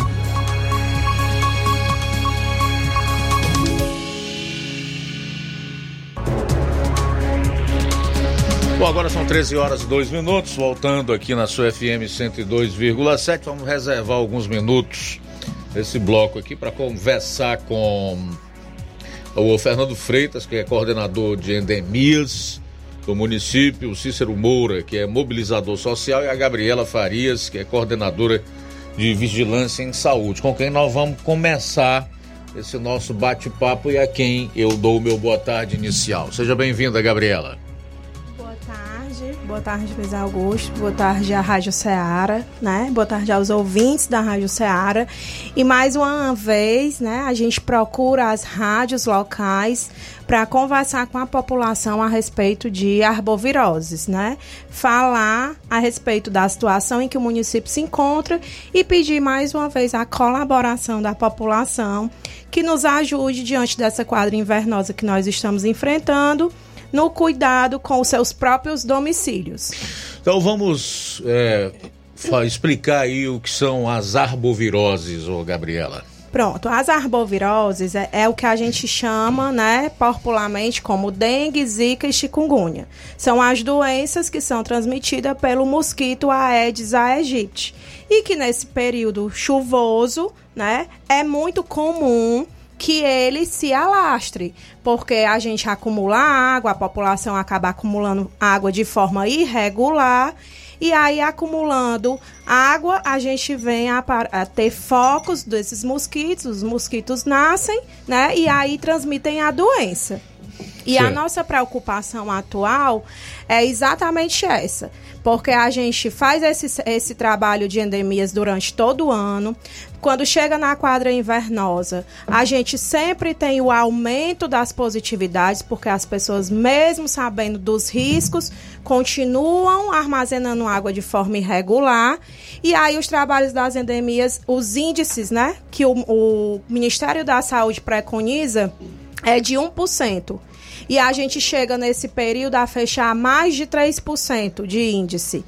Bom, agora são 13 horas e 2 minutos, voltando aqui na sua FM 102,7. Vamos reservar alguns minutos esse bloco aqui para conversar com o Fernando Freitas, que é coordenador de endemias do município, o Cícero Moura, que é mobilizador social, e a Gabriela Farias, que é coordenadora de vigilância em saúde, com quem nós vamos começar esse nosso bate-papo e a quem eu dou o meu boa tarde inicial. Seja bem-vinda, Gabriela. Boa tarde, Luiz Augusto, boa tarde à Rádio Ceará, né? Boa tarde aos ouvintes da Rádio Ceará. E mais uma vez, né, a gente procura as rádios locais para conversar com a população a respeito de arboviroses, né? Falar a respeito da situação em que o município se encontra e pedir mais uma vez a colaboração da população que nos ajude diante dessa quadra invernosa que nós estamos enfrentando no cuidado com os seus próprios domicílios. Então vamos é, explicar aí o que são as arboviroses, ô Gabriela. Pronto, as arboviroses é, é o que a gente chama, né, popularmente como dengue, zika e chikungunya. São as doenças que são transmitidas pelo mosquito Aedes aegypti e que nesse período chuvoso, né, é muito comum que ele se alastre, porque a gente acumula água, a população acaba acumulando água de forma irregular e aí, acumulando água, a gente vem a, a ter focos desses mosquitos, os mosquitos nascem, né? E aí transmitem a doença. E a Certo. nossa preocupação atual é exatamente essa. Porque a gente faz esse, esse trabalho de endemias durante todo o ano. Quando chega na quadra invernosa, a gente sempre tem o aumento das positividades, porque as pessoas, mesmo sabendo dos riscos, continuam armazenando água de forma irregular. E aí, os trabalhos das endemias, os índices, né, que o, o Ministério da Saúde preconiza é de 1%. E a gente chega nesse período a fechar mais de 3% de índice.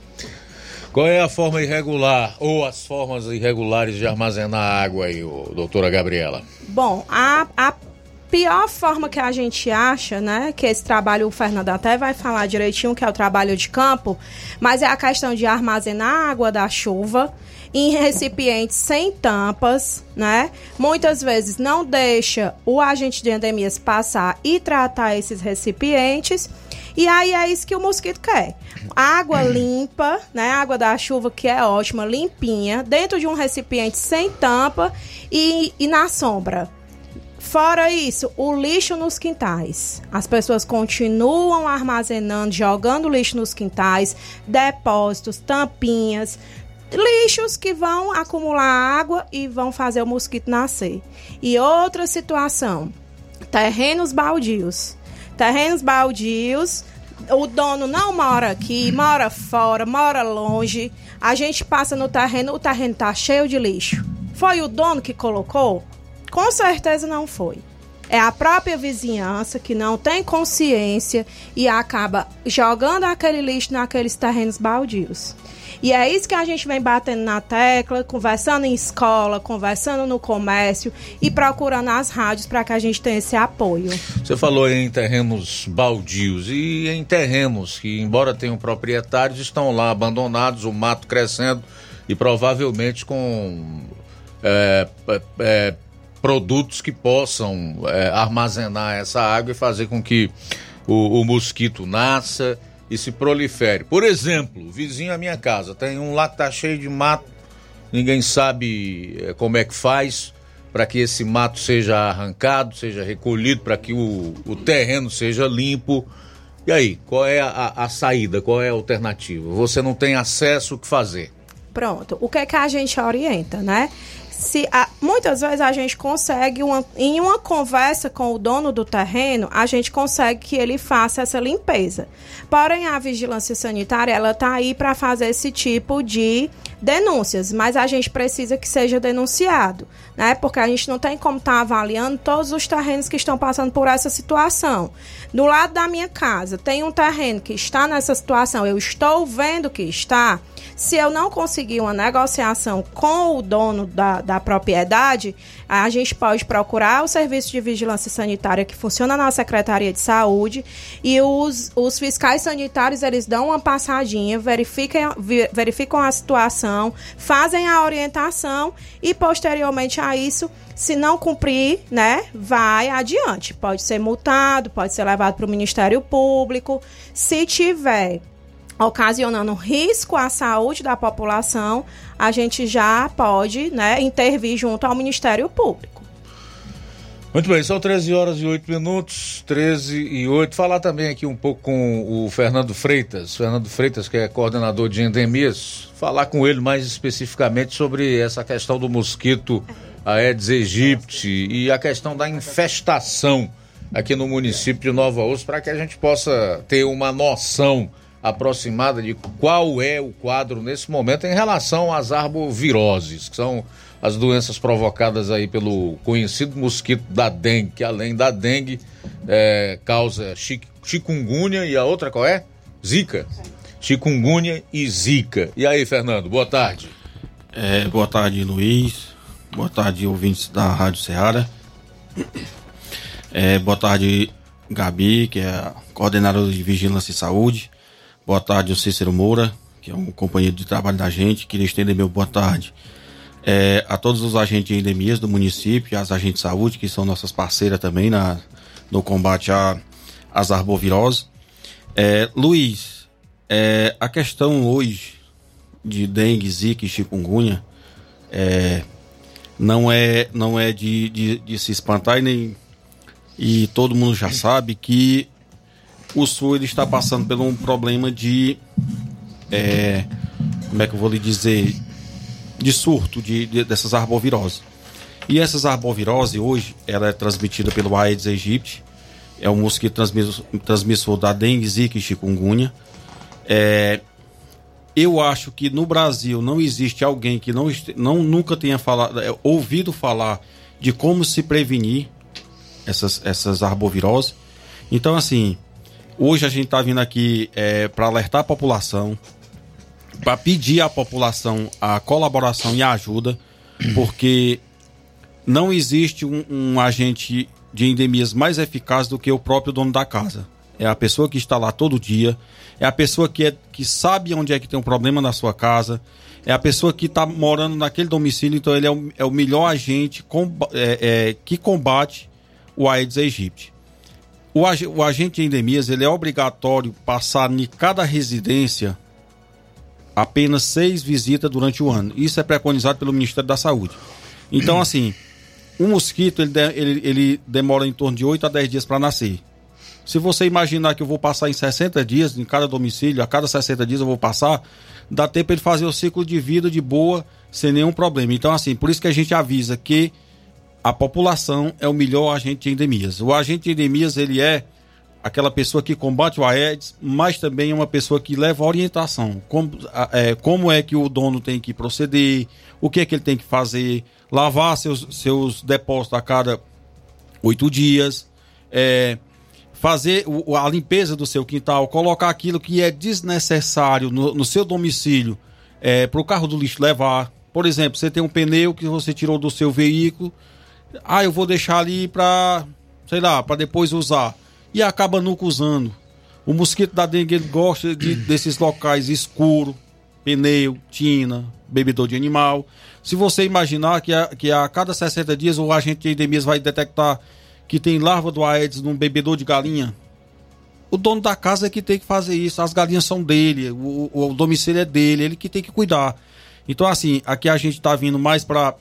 Qual é a forma irregular ou as formas irregulares de armazenar água aí, doutora Gabriela? Bom, a, a pior forma que a gente acha, né, que esse trabalho o Fernando até vai falar direitinho, que é o trabalho de campo, mas é a questão de armazenar água da chuva em recipientes sem tampas, né? Muitas vezes não deixa o agente de endemias passar e tratar esses recipientes. E aí é isso que o mosquito quer. Água limpa, né? Água da chuva que é ótima, limpinha, dentro de um recipiente sem tampa e, e na sombra. Fora isso, o lixo nos quintais. As pessoas continuam armazenando, jogando lixo nos quintais, depósitos, tampinhas, lixos que vão acumular água e vão fazer o mosquito nascer. E outra situação, terrenos baldios. Terrenos baldios, o dono não mora aqui, mora fora, mora longe. A gente passa no terreno, o terreno tá cheio de lixo. Foi o dono que colocou? Com certeza não foi. É a própria vizinhança que não tem consciência e acaba jogando aquele lixo naqueles terrenos baldios. E é isso que a gente vem batendo na tecla, conversando em escola, conversando no comércio e procurando as rádios para que a gente tenha esse apoio. Você falou em terrenos baldios e em terrenos que, embora tenham proprietários, estão lá abandonados, o mato crescendo e provavelmente com é, é, é, produtos que possam é, armazenar essa água e fazer com que o, o mosquito nasça e se prolifere. Por exemplo, vizinho à minha casa tem um lá que tá cheio de mato, ninguém sabe é, como é que faz para que esse mato seja arrancado, seja recolhido, para que o, o terreno seja limpo. E aí, qual é a, a saída? Qual é a alternativa? Você não tem acesso, o que fazer? Pronto. O que é que a gente orienta, né? Se a- muitas vezes a gente consegue, uma- em uma conversa com o dono do terreno, a gente consegue que ele faça essa limpeza. Porém, a vigilância sanitária, ela está aí para fazer esse tipo de denúncias, mas a gente precisa que seja denunciado, né? Porque a gente não tem como estar avaliando todos os terrenos que estão passando por essa situação. Do lado da minha casa, tem um terreno que está nessa situação, eu estou vendo que está. Se eu não conseguir uma negociação com o dono da, da propriedade, a gente pode procurar o serviço de vigilância sanitária que funciona na Secretaria de Saúde e os, os fiscais sanitários eles dão uma passadinha, verificam, verificam a situação, fazem a orientação e posteriormente a isso, se não cumprir, né, vai adiante. Pode ser multado, pode ser levado para o Ministério Público. Se tiver ocasionando risco à saúde da população, a gente já pode né, intervir junto ao Ministério Público. Muito bem, são 13 horas e 8 minutos, 13 e 8. Falar também aqui um pouco com o Fernando Freitas, Fernando Freitas, que é coordenador de endemias, falar com ele mais especificamente sobre essa questão do mosquito Aedes aegypti e a questão da infestação aqui no município de Nova Osso, para que a gente possa ter uma noção aproximada de qual é o quadro nesse momento em relação às arboviroses, que são as doenças provocadas aí pelo conhecido mosquito da dengue, que além da dengue é, causa chi- chikungunya e a outra qual é? Zika. Chikungunya e zika. E aí, Fernando, boa tarde. É, boa tarde, Luiz. Boa tarde, ouvintes da Rádio Ceará. É, boa tarde, Gabi, que é a coordenadora de Vigilância e Saúde. Boa tarde, o Cícero Moura, que é um companheiro de trabalho da gente. Queria estender meu boa tarde é, a todos os agentes de endemias do município, as agentes de saúde, que são nossas parceiras também na, no combate às arboviroses. É, Luiz, é, a questão hoje de dengue, zika e chikungunya é, não é, não é de, de, de se espantar e nem. E todo mundo já sabe que o sul ele está passando por um problema de. é, como é que eu vou lhe dizer? De surto de, de- dessas arboviroses. E essas arboviroses hoje, ela é transmitida pelo Aedes aegypti, é um mosquito transmissor, transmissor da dengue, zika e chikungunya. É, eu acho que no Brasil não existe alguém que não, não nunca tenha falado, é, ouvido falar de como se prevenir essas, essas arboviroses. Então, assim, hoje a gente está vindo aqui para alertar a população, para pedir à população a colaboração e a ajuda, porque não existe um, um agente de endemias mais eficaz do que o próprio dono da casa. É a pessoa que está lá todo dia, é a pessoa que, é, que sabe onde é que tem um problema na sua casa, é a pessoa que está morando naquele domicílio, então ele é o, é o melhor agente comba- é, é, que combate o Aedes aegypti. O, ag- o agente de endemias ele é obrigatório passar em cada residência apenas seis visitas durante o ano. Isso é preconizado pelo Ministério da Saúde. Então, assim, um mosquito ele, de- ele- ele demora em torno de 8 a 10 dias para nascer. Se você imaginar que eu vou passar em 60 dias em cada domicílio, a cada 60 dias eu vou passar, dá tempo ele fazer o ciclo de vida de boa, sem nenhum problema. Então, assim, por isso que a gente avisa que a população é o melhor agente de endemias. O agente de endemias, ele é aquela pessoa que combate o Aedes, mas também é uma pessoa que leva orientação. Como, é, como é que o dono tem que proceder, o que é que ele tem que fazer, lavar seus, seus depósitos a cada oito dias, é, fazer o- a limpeza do seu quintal, colocar aquilo que é desnecessário no, no seu domicílio para o carro do lixo levar. Por exemplo, você tem um pneu que você tirou do seu veículo, ah, eu vou deixar ali para, sei lá, para depois usar. E acaba nunca usando. O mosquito da dengue ele gosta de, desses locais escuros, pneu, tina, bebedor de animal. Se você imaginar que a, que a cada 60 dias o agente de endemias vai detectar que tem larva do Aedes num bebedor de galinha, o dono da casa é que tem que fazer isso. As galinhas são dele, o, o- o domicílio é dele, ele que tem que cuidar. Então, assim, aqui a gente está vindo mais para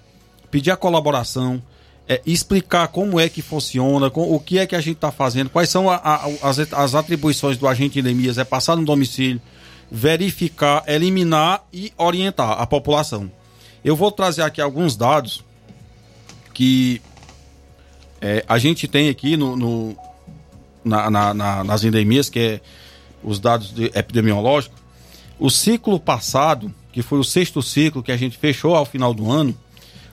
pedir a colaboração, é, explicar como é que funciona, com, o que é que a gente está fazendo, quais são a- a- as, as atribuições do agente de endemias, é passar no domicílio, verificar, eliminar e orientar a população. Eu vou trazer aqui alguns dados que é, a gente tem aqui no, no- na- na- na- nas endemias, que é os dados de- epidemiológicos, o ciclo passado, que foi o sexto ciclo que a gente fechou ao final do ano,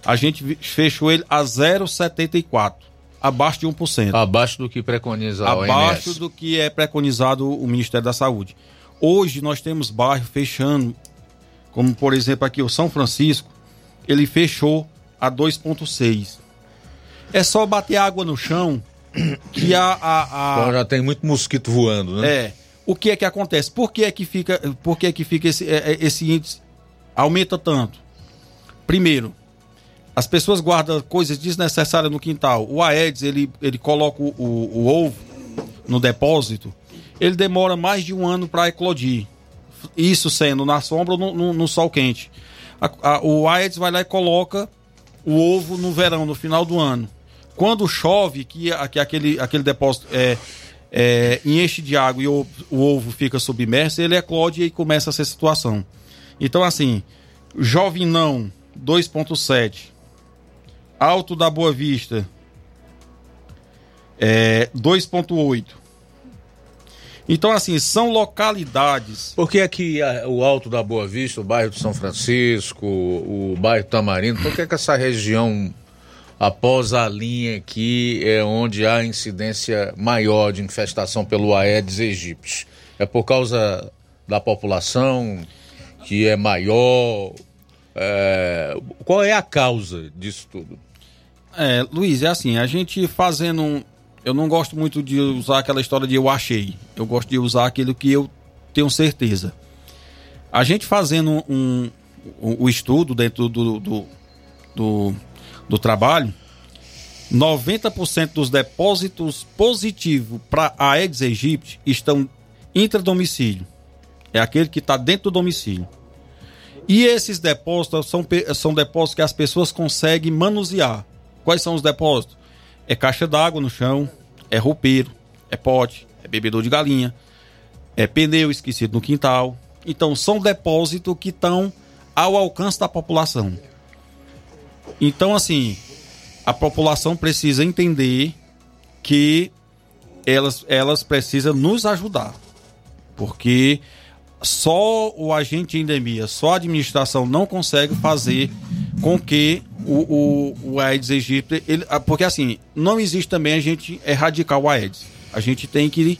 a gente fechou ele a 0,74, abaixo de 1%. Abaixo do que preconiza a abaixo OMS. do que é preconizado o Ministério da Saúde. Hoje nós temos bairros fechando, como por exemplo aqui o São Francisco, ele fechou a 2,6. É só bater água no chão que a. a, a- Então já tem muito mosquito voando, né? é. O que é que acontece? Por que é que fica, por que é que fica esse, é, é, esse índice aumenta tanto? Primeiro, as pessoas guardam coisas desnecessárias no quintal. O Aedes, ele, ele coloca o, o- o ovo no depósito, ele demora mais de um ano para eclodir. Isso sendo na sombra ou no, no- no sol quente. A- a- o Aedes vai lá e coloca o ovo no verão, no final do ano. Quando chove, que, que aquele, aquele depósito é, é, enche de água e o, o ovo fica submerso, ele eclode e começa essa situação. Então, assim, Jovinão 2.7, Alto da Boa Vista é, 2.8. Então, assim, são localidades. Por que é que a- o Alto da Boa Vista, o bairro de São Francisco, o bairro Tamarindo, por que, é que essa região, após a linha aqui, é onde há incidência maior de infestação pelo Aedes aegypti? É por causa da população que é maior? É, Qual é a causa disso tudo? É, Luiz, é assim, a gente fazendo um. Eu não gosto muito de usar aquela história de eu achei. Eu gosto de usar aquilo que eu tenho certeza. A gente fazendo um, um- o estudo dentro do, do, do, do trabalho, 90% dos depósitos positivos para Aedes aegypti estão intradomicílio. É aquele que está dentro do domicílio. E esses depósitos são, são depósitos que as pessoas conseguem manusear. Quais são os depósitos? É caixa d'água no chão, é roupeiro, é pote, é bebedor de galinha, é pneu esquecido no quintal. Então, são depósitos que estão ao alcance da população. Então, assim, a população precisa entender que elas, elas precisam nos ajudar. Porque só o agente de endemia, só a administração não consegue fazer com que o, o, o Aedes aegypti, ele, ah, porque assim, não existe também a gente erradicar o Aedes. A gente tem que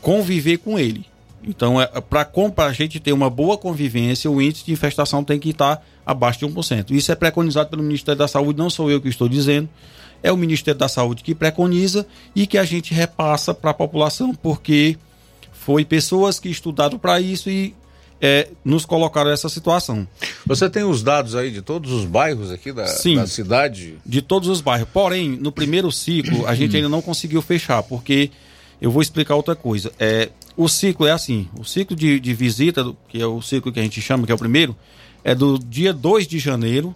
conviver com ele. Então, é, para a gente ter uma boa convivência, o índice de infestação tem que estar abaixo de 1%. Isso é preconizado pelo Ministério da Saúde, não sou eu que estou dizendo, é o Ministério da Saúde que preconiza e que a gente repassa para a população, porque foi pessoas que estudaram para isso e é, nos colocaram essa situação. Você tem os dados aí de todos os bairros aqui da, Sim. da cidade? De todos os bairros. Porém, no primeiro ciclo, a gente ainda não conseguiu fechar, porque eu vou explicar outra coisa. É, o ciclo é assim: o ciclo de, de visita, que é o ciclo que a gente chama, que é o primeiro, é do dia 2 de janeiro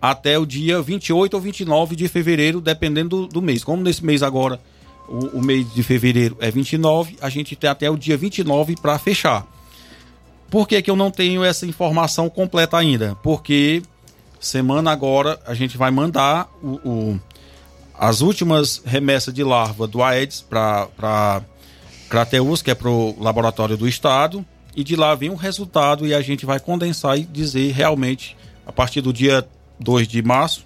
até o dia 28 ou 29 de fevereiro, dependendo do, do mês. Como nesse mês agora, o, o mês de fevereiro é 29, a gente tem até o dia 29 para fechar. Por que, que eu não tenho essa informação completa ainda? Porque semana agora a gente vai mandar o, o- as últimas remessas de larva do Aedes para Crateus, que é para o laboratório do estado, e de lá vem o resultado e a gente vai condensar e dizer realmente, a partir do dia 2 de março,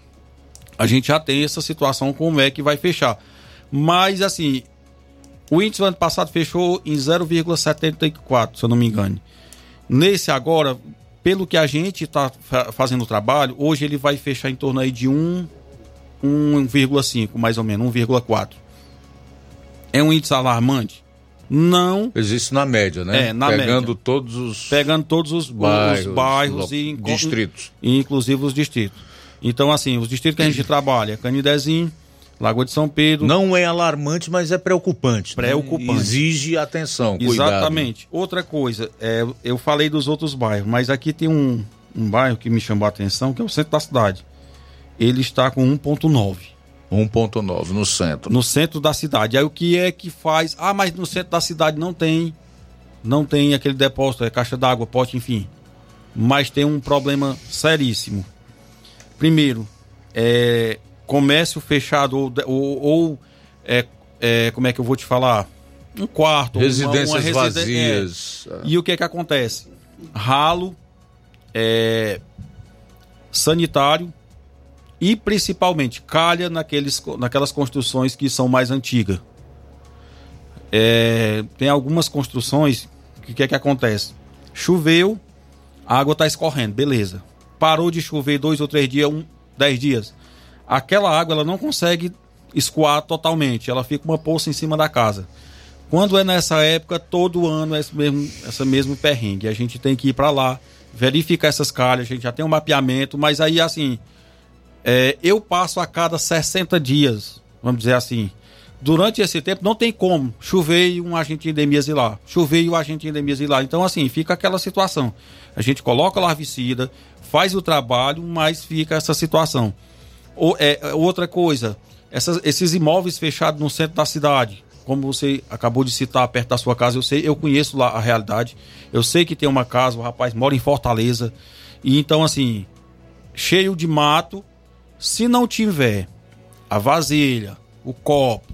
a gente já tem essa situação como é que vai fechar. Mas assim, o índice do ano passado fechou em 0,74, se eu não me engano. Nesse agora, pelo que a gente está fazendo o trabalho, hoje ele vai fechar em torno aí de 1, 1,5, mais ou menos, 1,4. É um índice alarmante? Não. Existe na média, né? É, na Pegando média. todos os Pegando todos os bairros, os bairros e distritos. e inclusive os distritos. Então, assim, os distritos que a gente trabalha, Canidezinho, Lagoa de São Pedro. Não é alarmante, mas é preocupante. né? Preocupante. Exige atenção, cuidado. Exatamente. Outra coisa, é, eu falei dos outros bairros, mas aqui tem um, um bairro que me chamou a atenção, que é o centro da cidade. Ele está com 1,9. 1,9 no centro. No centro da cidade. Aí o que é que faz? Ah, mas no centro da cidade não tem. Não tem aquele depósito, é caixa d'água, pote, enfim. Mas tem um problema seríssimo. Primeiro, é comércio fechado ou, ou, ou, é, é, como é que eu vou te falar? Um quarto, uma- Residências uma residen- vazias. é. E o que é que acontece? Ralo, é, sanitário e principalmente calha naqueles, naquelas construções que são mais antigas. É, tem algumas construções que o que é que acontece? Choveu, a água está escorrendo, beleza. Parou de chover dois ou três dias, um, dez dias. Aquela água ela não consegue escoar totalmente, ela fica uma poça em cima da casa. Quando é nessa época, todo ano é esse mesmo, essa mesmo perrengue. A gente tem que ir para lá, verificar essas calhas, a gente já tem um mapeamento, mas aí assim, é, eu passo a cada 60 dias, vamos dizer assim. Durante esse tempo não tem como chover e um agente de endemias ir lá, chover e o agente de endemias ir lá. Então assim, fica aquela situação. A gente coloca larvicida, faz o trabalho, mas fica essa situação. Ou, é, outra coisa, essas- esses imóveis fechados no centro da cidade, como você acabou de citar perto da sua casa, eu sei, eu conheço lá a realidade. Eu sei que tem uma casa, o rapaz mora em Fortaleza. E então, assim, cheio de mato. Se não tiver a vasilha, o copo,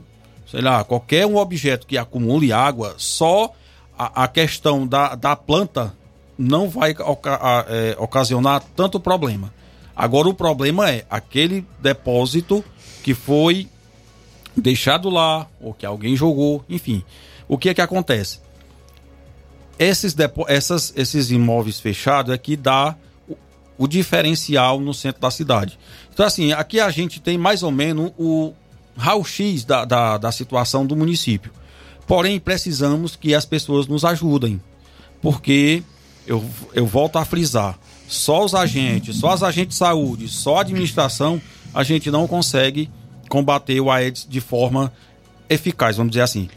sei lá, qualquer um objeto que acumule água, só a, a questão da, da planta não vai oca- a- é, ocasionar tanto problema. Agora o problema é aquele depósito que foi deixado lá, ou que alguém jogou, enfim. O que é que acontece? Esses, depo- essas, esses imóveis fechados é que dá o, o diferencial no centro da cidade. Então, assim, aqui a gente tem mais ou menos o raio-x da, da, da situação do município. Porém, precisamos que as pessoas nos ajudem. Porque, eu, eu volto a frisar, só os agentes, só as agentes de saúde, só a administração, a gente não consegue combater o Aedes de forma eficaz, vamos dizer assim.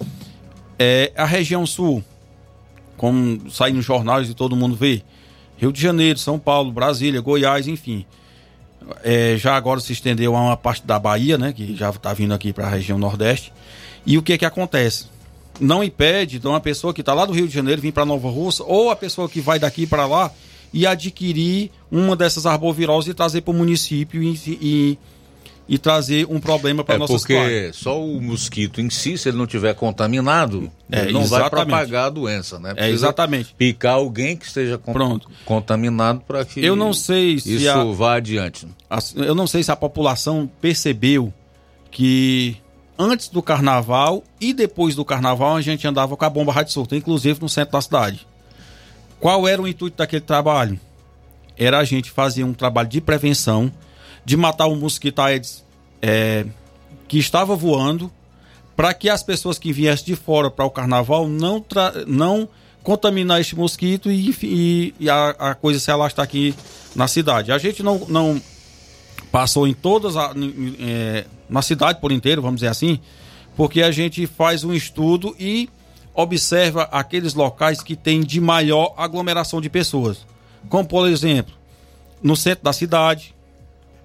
É, a região sul, como sai nos jornais e todo mundo vê, Rio de Janeiro, São Paulo, Brasília, Goiás, enfim. É, já agora se estendeu a uma parte da Bahia, né, que já está vindo aqui para a região Nordeste. E o que que acontece? Não impede de uma pessoa que está lá do Rio de Janeiro vir para Nova Russa, ou a pessoa que vai daqui para lá e adquirir uma dessas arboviroses e trazer para o município e, e, e trazer um problema para É nossas porque praia. só o mosquito em si, se ele não tiver contaminado, É, ele não vai exatamente. propagar a doença, né? É, exatamente. Picar alguém que esteja con- contaminado para que Eu não sei se isso a- vá adiante. As- Eu não sei se a população percebeu que antes do carnaval e depois do carnaval a gente andava com a bomba rádio solta, inclusive no centro da cidade. Qual era o intuito daquele trabalho? Era a gente fazer um trabalho de prevenção, de matar o mosquito Aedes é, que estava voando, para que as pessoas que viessem de fora para o carnaval não, não contaminar este mosquito e, e- e a, a coisa se alastar aqui na cidade. A gente não, não passou em todas a, é, na cidade por inteiro, vamos dizer assim, porque a gente faz um estudo e observa aqueles locais que têm de maior aglomeração de pessoas. Como, por exemplo, no centro da cidade,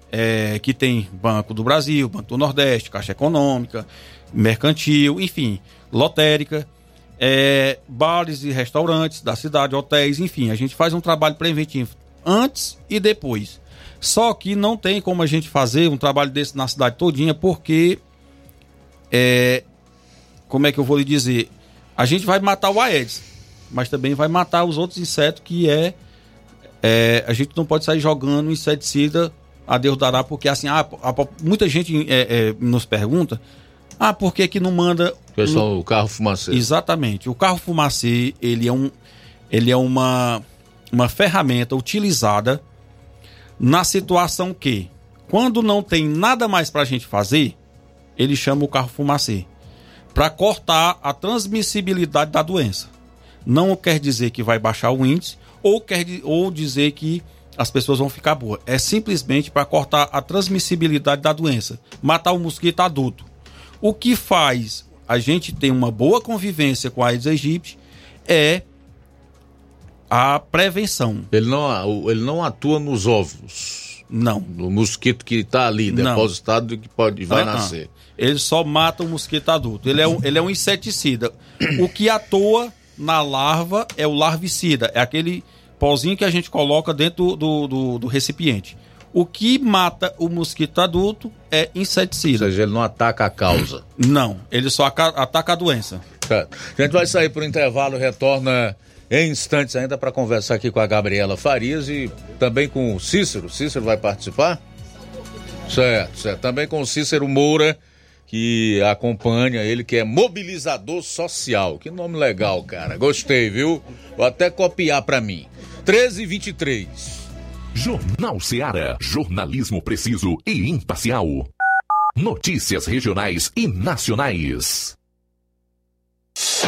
é, que tem Banco do Brasil, Banco do Nordeste, Caixa Econômica, Mercantil, enfim, lotérica, é, bares e restaurantes da cidade, hotéis, enfim, a gente faz um trabalho preventivo antes e depois. Só que não tem como a gente fazer um trabalho desse na cidade todinha, porque é, como é que eu vou lhe dizer? A gente vai matar o Aedes, mas também vai matar os outros insetos que é, é, a gente não pode sair jogando inseticida a Deus dará, porque assim, a, a- muita gente é, é, nos pergunta, ah, por que que não manda... Pessoal, o carro fumacê. Exatamente. O carro fumacê, ele é, um, ele é uma, uma ferramenta utilizada na situação que, quando não tem nada mais para a gente fazer, ele chama o carro fumacê para cortar a transmissibilidade da doença. Não quer dizer que vai baixar o índice ou quer ou dizer que as pessoas vão ficar boas. É simplesmente para cortar a transmissibilidade da doença, matar o mosquito adulto. O que faz a gente ter uma boa convivência com a Aedes aegypti é a prevenção. Ele não, ele não atua nos óvulos. Não. No mosquito que está ali, Não. depositado e que pode, vai Ah, ah. nascer. Ele só mata o mosquito adulto. Ele é um, ele é um inseticida. O que atua na larva é o larvicida. É aquele pozinho que a gente coloca dentro do, do, do recipiente. O que mata o mosquito adulto é inseticida. Ou seja, ele não ataca a causa. Não, ele só aca- ataca a doença. Certo. A gente vai sair para o intervalo, retorna em instantes ainda para conversar aqui com a Gabriela Farias e também com o Cícero. Cícero vai participar? Certo, certo. Também com o Cícero Moura, que acompanha ele, que é mobilizador social. Que nome legal, cara. Gostei, viu? Vou até copiar para mim. 13 e 23. Jornal Seara. Jornalismo preciso e imparcial. Notícias regionais e nacionais.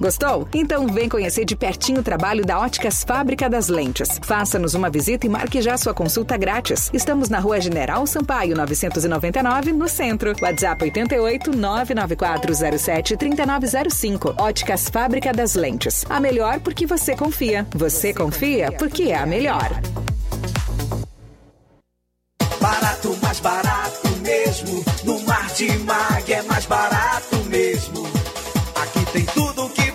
Gostou? Então vem conhecer de pertinho o trabalho da Óticas Fábrica das Lentes. Faça-nos uma visita e marque já sua consulta grátis. Estamos na Rua General Sampaio, 999, no centro. WhatsApp 88 99407 3905. Óticas Fábrica das Lentes. A melhor porque você confia. Você confia porque é a melhor. Barato, mais barato mesmo. No Martimag é mais barato mesmo.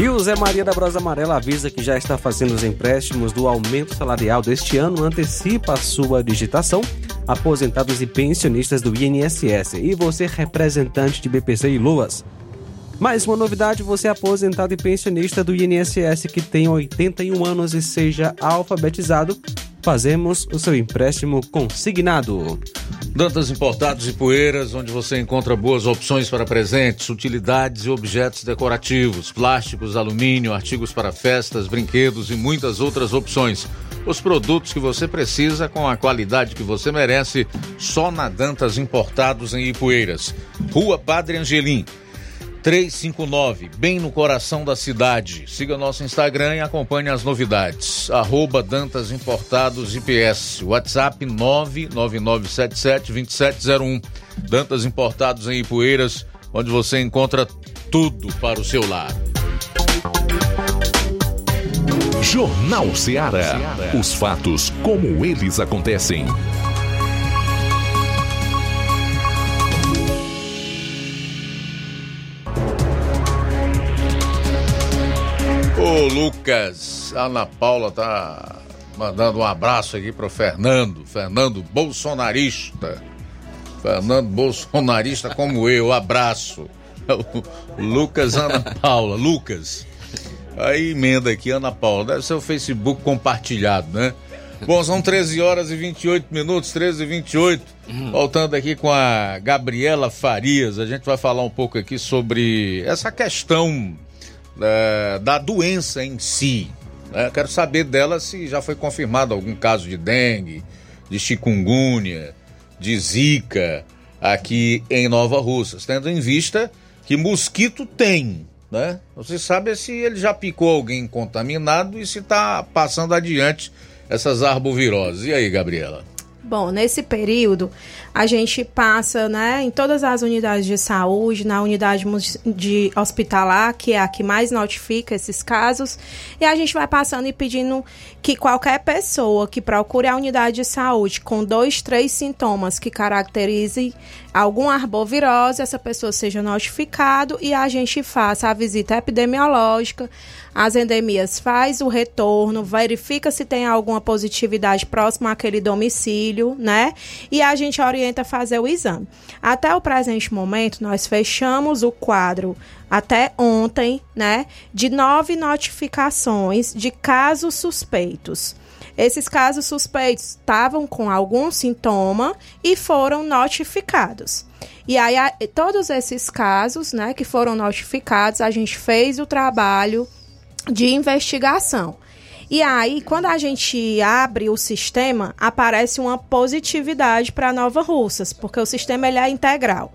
E o Zé Maria da Brosa Amarela avisa que já está fazendo os empréstimos do aumento salarial deste ano, antecipa a sua digitação. Aposentados e pensionistas do INSS. E você, representante de BPC e Luas. Mais uma novidade: você é aposentado e pensionista do INSS que tem 81 anos e seja alfabetizado. Fazemos o seu empréstimo consignado. Dantas Importados e Poeiras, onde você encontra boas opções para presentes, utilidades e objetos decorativos, plásticos, alumínio, artigos para festas, brinquedos e muitas outras opções. Os produtos que você precisa com a qualidade que você merece, só na Dantas Importados em Ipueiras. Rua Padre Angelim. 359, bem no coração da cidade. Siga nosso Instagram e acompanhe as novidades. Arroba Dantas Importados IPS. WhatsApp 999772701. Dantas Importados em Ipueiras, onde você encontra tudo para o seu lar. Jornal Ceará. Os fatos como eles acontecem. Ô Lucas, a Ana Paula tá mandando um abraço aqui pro Fernando, Fernando bolsonarista. Fernando bolsonarista como eu, abraço. Lucas Ana Paula, Lucas. Aí emenda aqui, Ana Paula, deve ser o Facebook compartilhado, né? Bom, são 13 horas e 28 minutos, 13 e 28. Voltando aqui com a Gabriela Farias, a gente vai falar um pouco aqui sobre essa questão é, da doença em si. Né? Quero saber dela se já foi confirmado algum caso de dengue, de chikungunya, de zika aqui em Nova Russas, tendo em vista que mosquito tem, né? Você sabe se ele já picou alguém contaminado e se está passando adiante essas arboviroses. E aí, Gabriela? Bom, nesse período, a gente passa né, em todas as unidades de saúde, na unidade de hospitalar, que é a que mais notifica esses casos, e a gente vai passando e pedindo que qualquer pessoa que procure a unidade de saúde com dois, três sintomas que caracterizem algum arbovirose, essa pessoa seja notificado e a gente faça a visita epidemiológica, as endemias faz o retorno, verifica se tem alguma positividade próxima àquele domicílio, né? E a gente orienta a fazer o exame. Até o presente momento, nós fechamos o quadro até ontem, né, de nove notificações de casos suspeitos. Esses casos suspeitos estavam com algum sintoma e foram notificados. E aí, todos esses casos, né, que foram notificados, a gente fez o trabalho de investigação. E aí, quando a gente abre o sistema, aparece uma positividade para Nova Russas, porque o sistema ele é integral.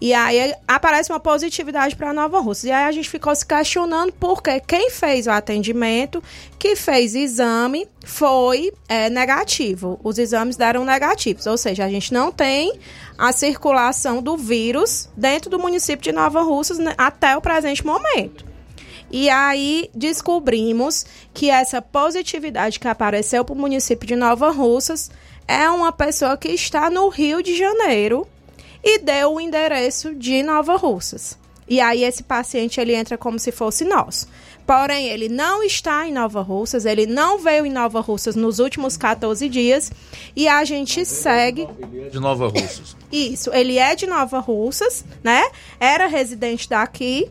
E aí aparece uma positividade para Nova Russas. E aí a gente ficou se questionando porque quem fez o atendimento, que fez exame, foi é, negativo. Os exames deram negativos. Ou seja, a gente não tem a circulação do vírus dentro do município de Nova Russas né, até o presente momento. E aí descobrimos que essa positividade que apareceu para o município de Nova Russas é uma pessoa que está no Rio de Janeiro e deu o endereço de Nova Russas. E aí esse paciente ele entra como se fosse nosso. Porém, ele não está em Nova Russas, ele não veio em Nova Russas nos últimos 14 dias e a gente segue. Ele é de Nova Russas. Isso, ele é de Nova Russas, né? Era residente daqui,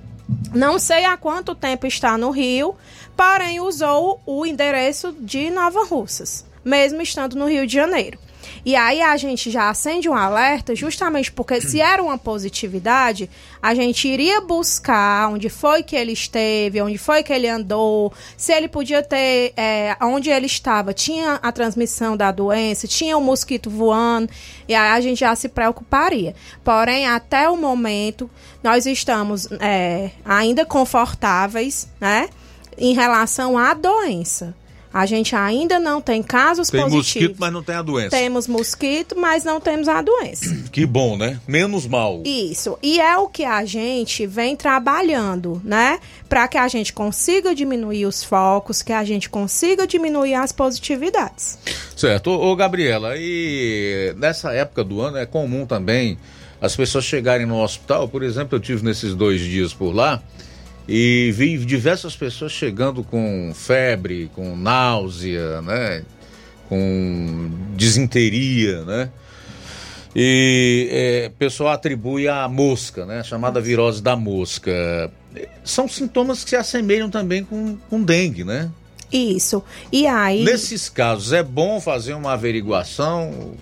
não sei há quanto tempo está no Rio, porém usou o endereço de Nova Russas, mesmo estando no Rio de Janeiro. E aí a gente já acende um alerta, justamente porque se era uma positividade, a gente iria buscar onde foi que ele esteve, onde foi que ele andou, se ele podia ter, é, onde ele estava, tinha a transmissão da doença, tinha o um mosquito voando, e aí a gente já se preocuparia. Porém, até o momento, nós estamos é, ainda confortáveis, né, em relação à doença. A gente ainda não tem casos tem positivos. Tem mosquito, mas não tem a doença. Temos mosquito, mas não temos a doença. Que bom, né? Menos mal. Isso. E é o que a gente vem trabalhando, né? Para que a gente consiga diminuir os focos, que a gente consiga diminuir as positividades. Certo. Ô, Gabriela, e nessa época do ano é comum também as pessoas chegarem no hospital. Por exemplo, eu tive nesses dois dias por lá e vi diversas pessoas chegando com febre, com náusea, né? Com desinteria, né? E é, o pessoal atribui a mosca, né? A chamada virose da mosca. São sintomas que se assemelham também com, com dengue, né? Isso. E aí. Nesses casos, é bom fazer uma averiguação?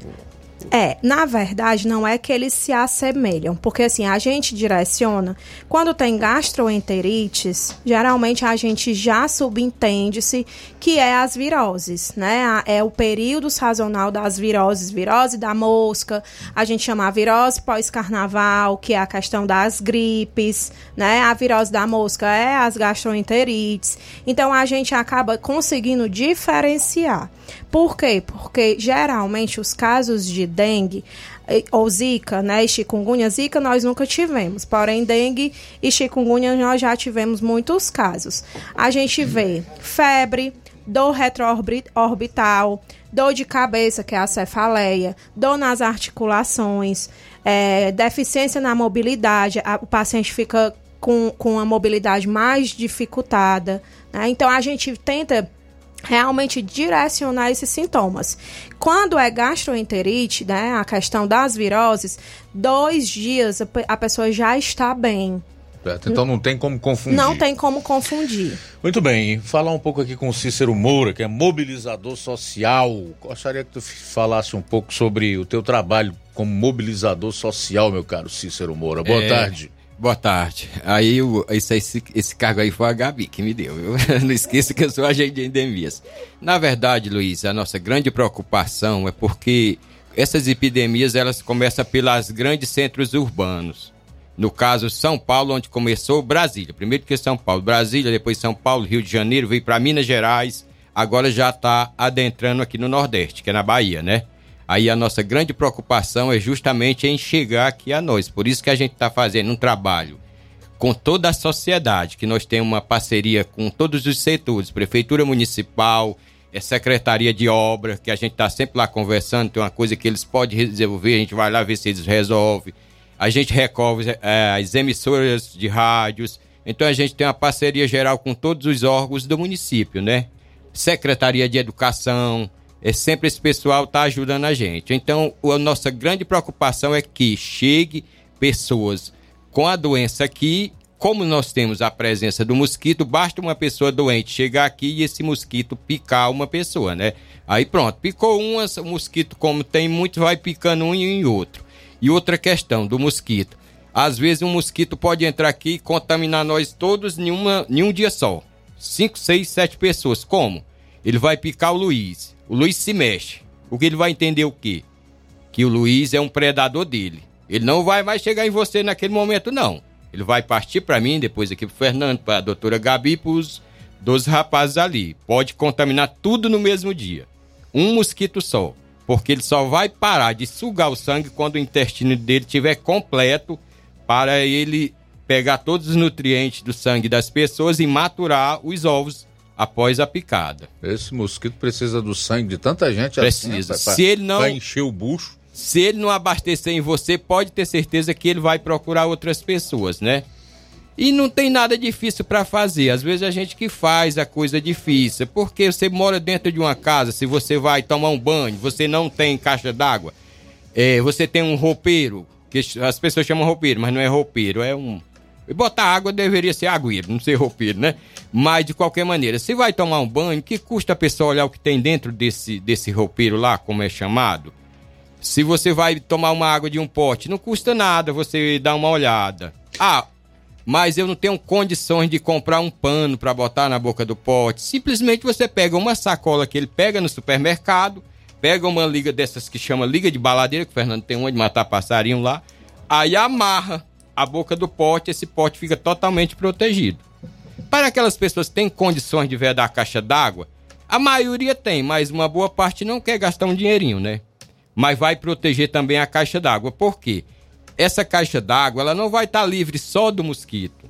É, na verdade, não é que eles se assemelham, porque assim, a gente direciona, quando tem gastroenterites, geralmente a gente já subentende-se que é as viroses, né? É o período sazonal das viroses, virose da mosca, a gente chama a virose pós-carnaval, que é a questão das gripes, né? A virose da mosca é as gastroenterites. Então a gente acaba conseguindo diferenciar. Por quê? Porque geralmente os casos de dengue eh, ou zika, né, e chikungunya, zika nós nunca tivemos, porém dengue e chikungunya nós já tivemos muitos casos. A gente vê febre, dor retroorbital, dor de cabeça, que é a cefaleia, dor nas articulações, é, deficiência na mobilidade, a, o paciente fica com, com a mobilidade mais dificultada. Né? Então a gente tenta realmente direcionar esses sintomas. Quando é gastroenterite, né, a questão das viroses, dois dias a, pessoa já está bem. Certo, então não tem como confundir. Não tem como confundir. Muito bem, falar um pouco aqui com o Cícero Moura, que é mobilizador social. Gostaria que tu falasse um pouco sobre o teu trabalho como mobilizador social, meu caro Cícero Moura. Boa É, tarde. Boa tarde. Aí, o- esse, esse, cargo aí foi a Gabi que me deu. viu? Não esqueça que eu sou agente de endemias. Na verdade, Luiz, a nossa grande preocupação é porque essas epidemias elas começam pelos grandes centros urbanos. No caso, São Paulo, onde começou Brasília. Primeiro que São Paulo, Brasília, depois São Paulo, Rio de Janeiro, veio para Minas Gerais, agora já está adentrando aqui no Nordeste, que é na Bahia, né? Aí a nossa grande preocupação é justamente em chegar aqui a nós. Por isso que a gente está fazendo um trabalho com toda a sociedade, que nós temos uma parceria com todos os setores, Prefeitura Municipal, é Secretaria de Obra, que a gente está sempre lá conversando, tem uma coisa que eles podem resolver, a gente vai lá ver se eles resolvem. A gente recolhe eh, as emissoras de rádios, então a gente tem uma parceria geral com todos os órgãos do município, né? Secretaria de Educação, é sempre esse pessoal está ajudando a gente. Então, a nossa grande preocupação é que chegue pessoas com a doença aqui. Como nós temos a presença do mosquito, basta uma pessoa doente chegar aqui e esse mosquito picar uma pessoa, né? Aí pronto, picou uma, o mosquito, como tem muito, vai picando um e outro. E outra questão do mosquito. Às vezes um mosquito pode entrar aqui e contaminar nós todos em, uma, em um dia só. Cinco, seis, sete pessoas. Como? Ele vai picar o Luiz. O Luiz se mexe. O que ele vai entender o quê? Que o Luiz é um predador dele. Ele não vai mais chegar em você naquele momento, não. Ele vai partir para mim, depois aqui pro Fernando, para a doutora Gabi, pros dos rapazes ali. Pode contaminar tudo no mesmo dia. Um mosquito só. Porque ele só vai parar de sugar o sangue quando o intestino dele estiver completo para ele pegar todos os nutrientes do sangue das pessoas e maturar os ovos após a picada. Esse mosquito precisa do sangue de tanta gente Precisa. assim, né, Se ele não- encher o bucho. Se ele não abastecer em você, pode ter certeza que ele vai procurar outras pessoas, né? E não tem nada difícil para fazer. Às vezes a gente que faz a coisa difícil, porque você mora dentro de uma casa, se você vai tomar um banho, você não tem caixa d'água, é, você tem um roupeiro, que as pessoas chamam roupeiro, mas não é roupeiro, é um. E botar água deveria ser agueiro, não ser roupeiro, né? Mas de qualquer maneira, se vai tomar um banho, que custa a pessoa olhar o que tem dentro desse, desse roupeiro lá, como é chamado? Se você vai tomar uma água de um pote, não custa nada você dar uma olhada. Ah, mas eu não tenho condições de comprar um pano para botar na boca do pote. Simplesmente você pega uma sacola que ele pega no supermercado, pega uma liga dessas que chama liga de baladeira, que o Fernando tem uma de matar passarinho lá, aí amarra a boca do pote, esse pote fica totalmente protegido. Para aquelas pessoas que têm condições de vedar a caixa d'água, a maioria tem, mas uma boa parte não quer gastar um dinheirinho, né? Mas vai proteger também a caixa d'água. Por quê? Essa caixa d'água ela não vai estar livre só do mosquito.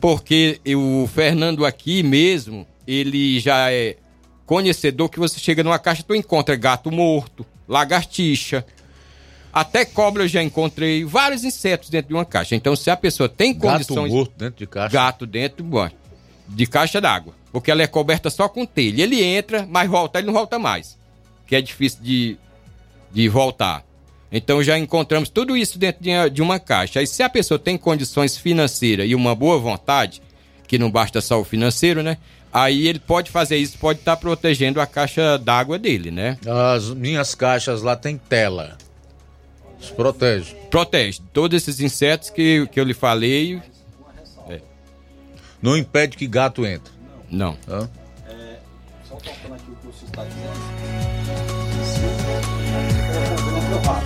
Porque o Fernando aqui mesmo, ele já é conhecedor que você chega numa caixa, tu encontra gato morto, lagartixa, até cobra eu já encontrei, vários insetos dentro de uma caixa. Então, se a pessoa tem Gato condições. morto dentro de caixa. Gato dentro bom, de caixa d'água. Porque ela é coberta só com telha. Ele entra, mas volta, ele não volta mais. Que é difícil de, de voltar. Então já encontramos tudo isso dentro de, de uma caixa. Aí se a pessoa tem condições financeiras e uma boa vontade, que não basta só o financeiro, né? Aí ele pode fazer isso, pode estar protegendo a caixa d'água dele, né? As minhas caixas lá tem tela. Protege. Protege. Todos esses insetos que, que eu lhe falei. é. Não impede que gato entre. Não. Hã?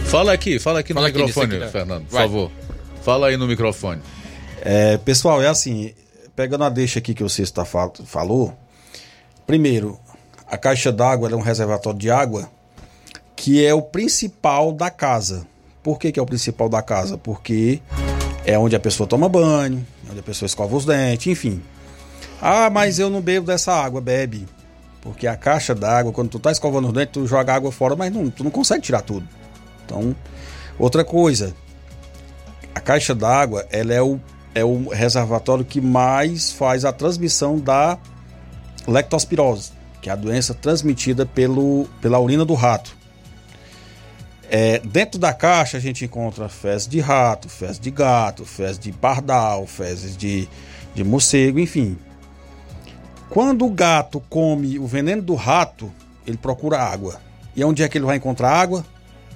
Fala aqui, fala aqui no Fala aqui nesse microfone, aqui? Fernando, por Vai. favor. Fala aí no microfone. É, pessoal, é assim, pegando a deixa aqui que o Cícero tá fal- falou, primeiro, a caixa d'água é um reservatório de água que é o principal da casa. Por que, que é o principal da casa? Porque é onde a pessoa toma banho, onde a pessoa escova os dentes, enfim. Ah, mas eu não bebo dessa água, bebe. Porque a caixa d'água, quando tu tá escovando os dentes, tu joga água fora, mas não, tu não consegue tirar tudo. Então, outra coisa, a caixa d'água, ela é o, é o reservatório que mais faz a transmissão da lectospirose, que é a doença transmitida pelo, pela urina do rato. É, dentro da caixa a gente encontra fezes de rato, fezes de gato, fezes de pardal, fezes de, de morcego, enfim. Quando o gato come o veneno do rato, ele procura água. E onde é que ele vai encontrar água?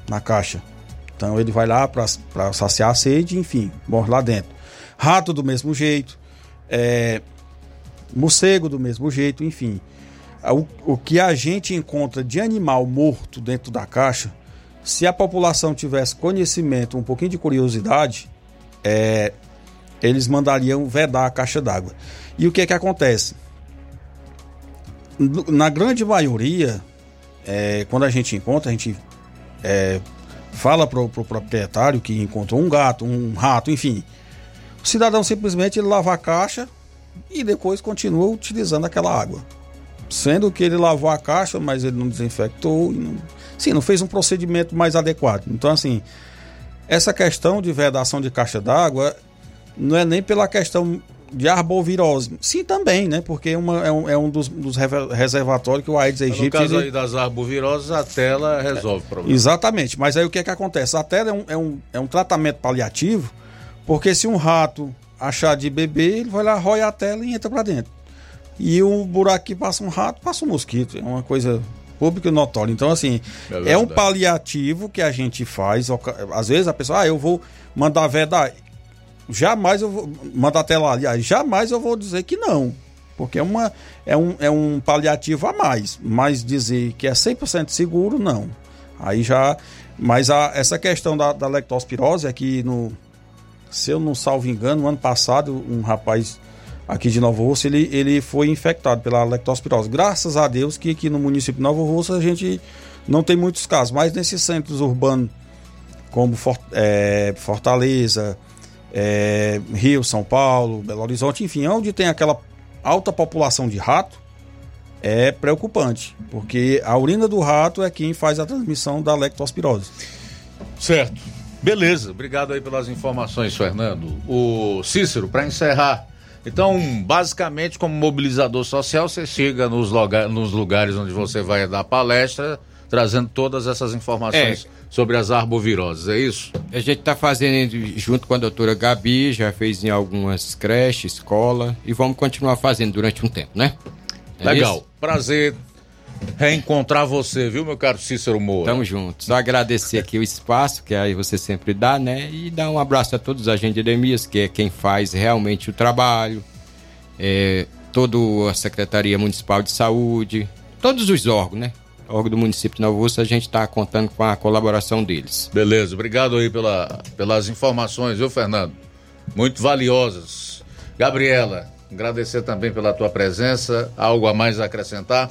Na caixa. Então ele vai lá para saciar a sede, enfim, morre lá dentro. Rato do mesmo jeito, é, morcego do mesmo jeito, enfim. O, o que a gente encontra de animal morto dentro da caixa, se a população tivesse conhecimento, um pouquinho de curiosidade, é, eles mandariam vedar a caixa d'água. E o que é que acontece? Na grande maioria, é, quando a gente encontra, a gente é, fala para o pro proprietário que encontrou um gato, um rato, enfim. O cidadão simplesmente lava a caixa e depois continua utilizando aquela água. Sendo que ele lavou a caixa, mas ele não desinfectou, não, sim, não fez um procedimento mais adequado. Então, assim, essa questão de vedação de caixa d'água não é nem pela questão de arbovirose. Sim, também, né? Porque é, uma, é, um, é um dos, dos, reservatórios que o Aedes aegypti... No caso aí das arboviroses, a tela resolve o problema. Exatamente. Mas aí o que é que acontece? A tela é um, é um, é um tratamento paliativo, porque se um rato achar de bebê, ele vai lá, rói a tela e entra para dentro. E um buraco que passa um rato, passa um mosquito. É uma coisa pública e notória. Então, assim, é, é um paliativo que a gente faz. Às vezes a pessoa, ah, eu vou mandar vedar jamais eu vou mandar até lá, aliás, jamais eu vou dizer que não. Porque é, uma, é, um, é um paliativo a mais. Mas dizer que é 100% seguro, não. Aí já. Mas a, essa questão da, da lectospirose é que, no, se eu não salvo engano, no ano passado, um rapaz aqui de Novo Russo, ele, ele foi infectado pela lectospirose. Graças a Deus que aqui no município de Novo Russo a gente não tem muitos casos, mas nesses centros urbanos como é, Fortaleza, é, Rio, São Paulo, Belo Horizonte, enfim, onde tem aquela alta população de rato, é preocupante, porque a urina do rato é quem faz a transmissão da lectospirose. Certo. Beleza, obrigado aí pelas informações, Fernando. O Cícero, para encerrar, então, basicamente, como mobilizador social, você chega nos, nos lugares onde você vai dar palestra, trazendo todas essas informações. É sobre as arboviroses, é isso? A gente está fazendo junto com a doutora Gabi, já fez em algumas creches, escola, e vamos continuar fazendo durante um tempo, né? É Legal, isso? prazer reencontrar você, viu, meu caro Cícero Moura? Tamo junto. Só agradecer aqui o espaço que aí você sempre dá, né? E dar um abraço a todos os agentes de Edemias, que é quem faz realmente o trabalho, é, toda a Secretaria Municipal de Saúde, todos os órgãos, né? órgão do município de Nova Rússia, a gente está contando com a colaboração deles. Beleza, obrigado aí pela, pelas informações, viu, Fernando? Muito valiosas. Gabriela, agradecer também pela tua presença. Algo a mais a acrescentar?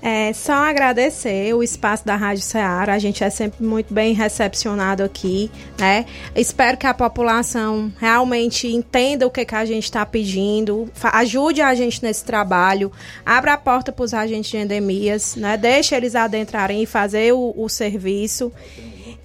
É só agradecer o espaço da Rádio Ceará. A gente é sempre muito bem recepcionado aqui, né? Espero que a população realmente entenda o que, que a gente está pedindo, ajude a gente nesse trabalho, abra a porta para os agentes de endemias, né? Deixe eles adentrarem e fazer o, o serviço.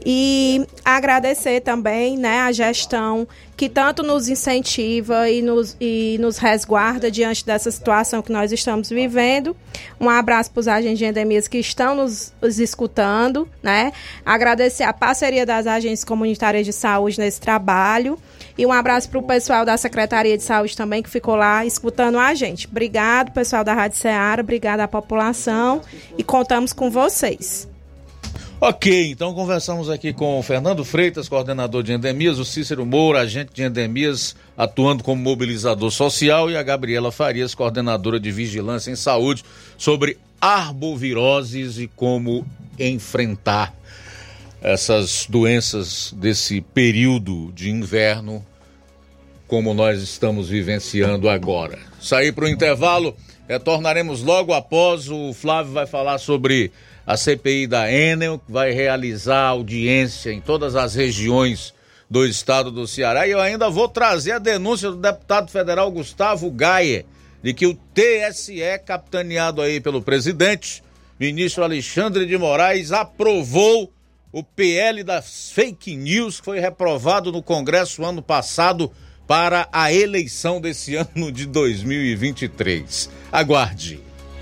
E agradecer também né, a gestão que tanto nos incentiva e nos, e nos resguarda diante dessa situação que nós estamos vivendo. Um abraço para os agentes de endemias que estão nos, nos escutando. Né? Agradecer a parceria das agências comunitárias de saúde nesse trabalho. E um abraço para o pessoal da Secretaria de Saúde também, que ficou lá escutando a gente. Obrigado, pessoal da Rádio Ceará, obrigado à população e contamos com vocês. Ok, então conversamos aqui com o Fernando Freitas, coordenador de endemias, o Cícero Moura, agente de endemias, atuando como mobilizador social, e a Gabriela Farias, coordenadora de vigilância em saúde, sobre arboviroses e como enfrentar essas doenças desse período de inverno, como nós estamos vivenciando agora. Sair para o intervalo, retornaremos logo após. O Flávio vai falar sobre a CPI da Enel vai realizar audiência em todas as regiões do estado do Ceará e eu ainda vou trazer a denúncia do deputado federal Gustavo Gaia, de que o TSE, capitaneado aí pelo presidente, ministro Alexandre de Moraes, aprovou o PL das fake news que foi reprovado no Congresso ano passado para a eleição desse ano de 2023. Aguarde.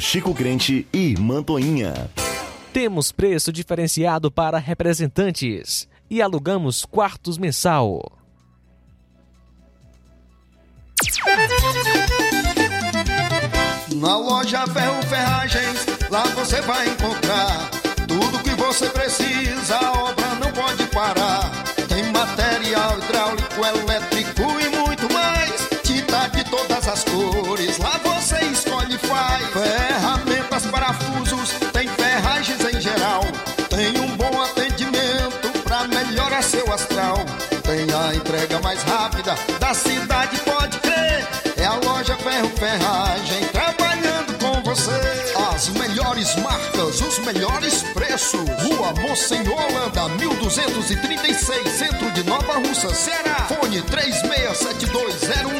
Chico Crente e Mantoinha. Temos preço diferenciado para representantes e alugamos quartos mensal. Na loja Ferro Ferragens, lá você vai encontrar tudo que você precisa, Rua Monsenhor Holanda, 1236, centro de Nova Russa, Ceará. Fone 36720179.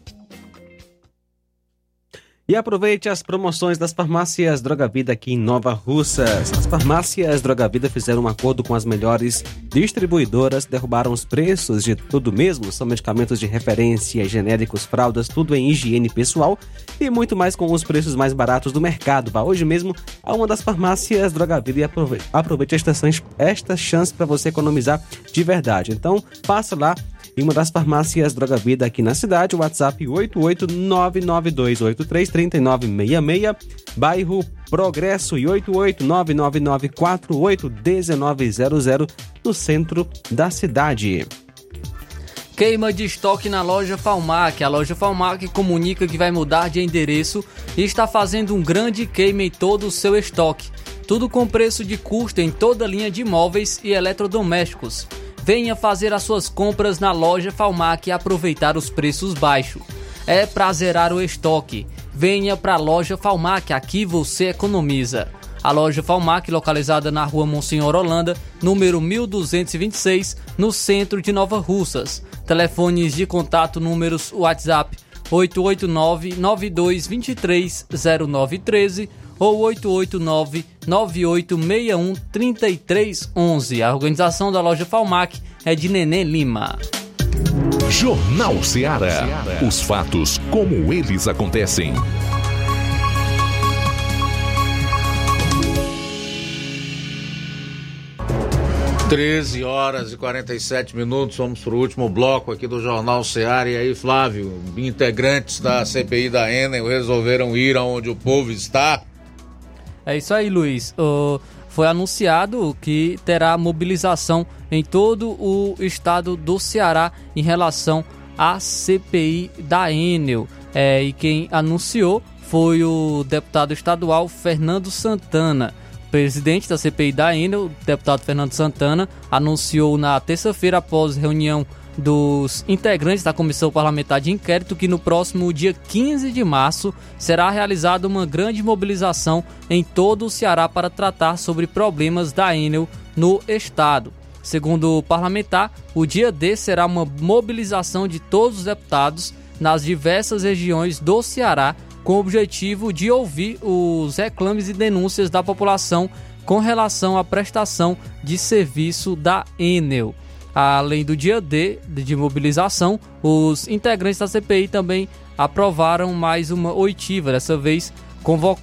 E aproveite as promoções das farmácias Droga Vida aqui em Nova Russas. As farmácias Droga Vida fizeram um acordo com as melhores distribuidoras, derrubaram os preços de tudo mesmo. São medicamentos de referência, genéricos, fraldas, tudo em higiene pessoal e muito mais com os preços mais baratos do mercado. Vá hoje mesmo a uma das farmácias Droga Vida e aproveite, esta, esta chance para você economizar de verdade. Então, passa lá em uma das farmácias Droga Vida aqui na cidade, WhatsApp 88992833966, bairro Progresso e 88999481900 no centro da cidade. Queima de estoque na loja Falmac. A loja Falmac comunica que vai mudar de endereço e está fazendo um grande queima em todo o seu estoque. Tudo com preço de custo em toda a linha de móveis e eletrodomésticos. Venha fazer as suas compras na loja Falmac e aproveitar os preços baixos. É pra zerar o estoque. Venha pra loja Falmac, aqui você economiza. A loja Falmac, localizada na rua Monsenhor Holanda, número 1226, no centro de Nova Russas. Telefones de contato números WhatsApp 889-9223-0913 ou 889-9861-3311. A organização da loja Falmac é de Nenê Lima. Jornal Seara. Os fatos como eles acontecem. Treze horas e 47 minutos, vamos para o último bloco aqui do Jornal Seara. E aí, Flávio, integrantes da CPI da Enem resolveram ir aonde o povo está. É isso aí, Luiz. Uh, foi anunciado que terá mobilização em todo o estado do Ceará em relação à CPI da Enel. É, e quem anunciou foi o deputado estadual Fernando Santana. Presidente da CPI da Enel, o deputado Fernando Santana, anunciou na terça-feira, após reunião dos integrantes da Comissão Parlamentar de Inquérito, que no próximo dia 15 de março será realizada uma grande mobilização em todo o Ceará para tratar sobre problemas da Enel no estado. Segundo o parlamentar, o dia D será uma mobilização de todos os deputados nas diversas regiões do Ceará com o objetivo de ouvir os reclames e denúncias da população com relação à prestação de serviço da Enel. Além do dia D de mobilização, os integrantes da CPI também aprovaram mais uma oitiva. Dessa vez,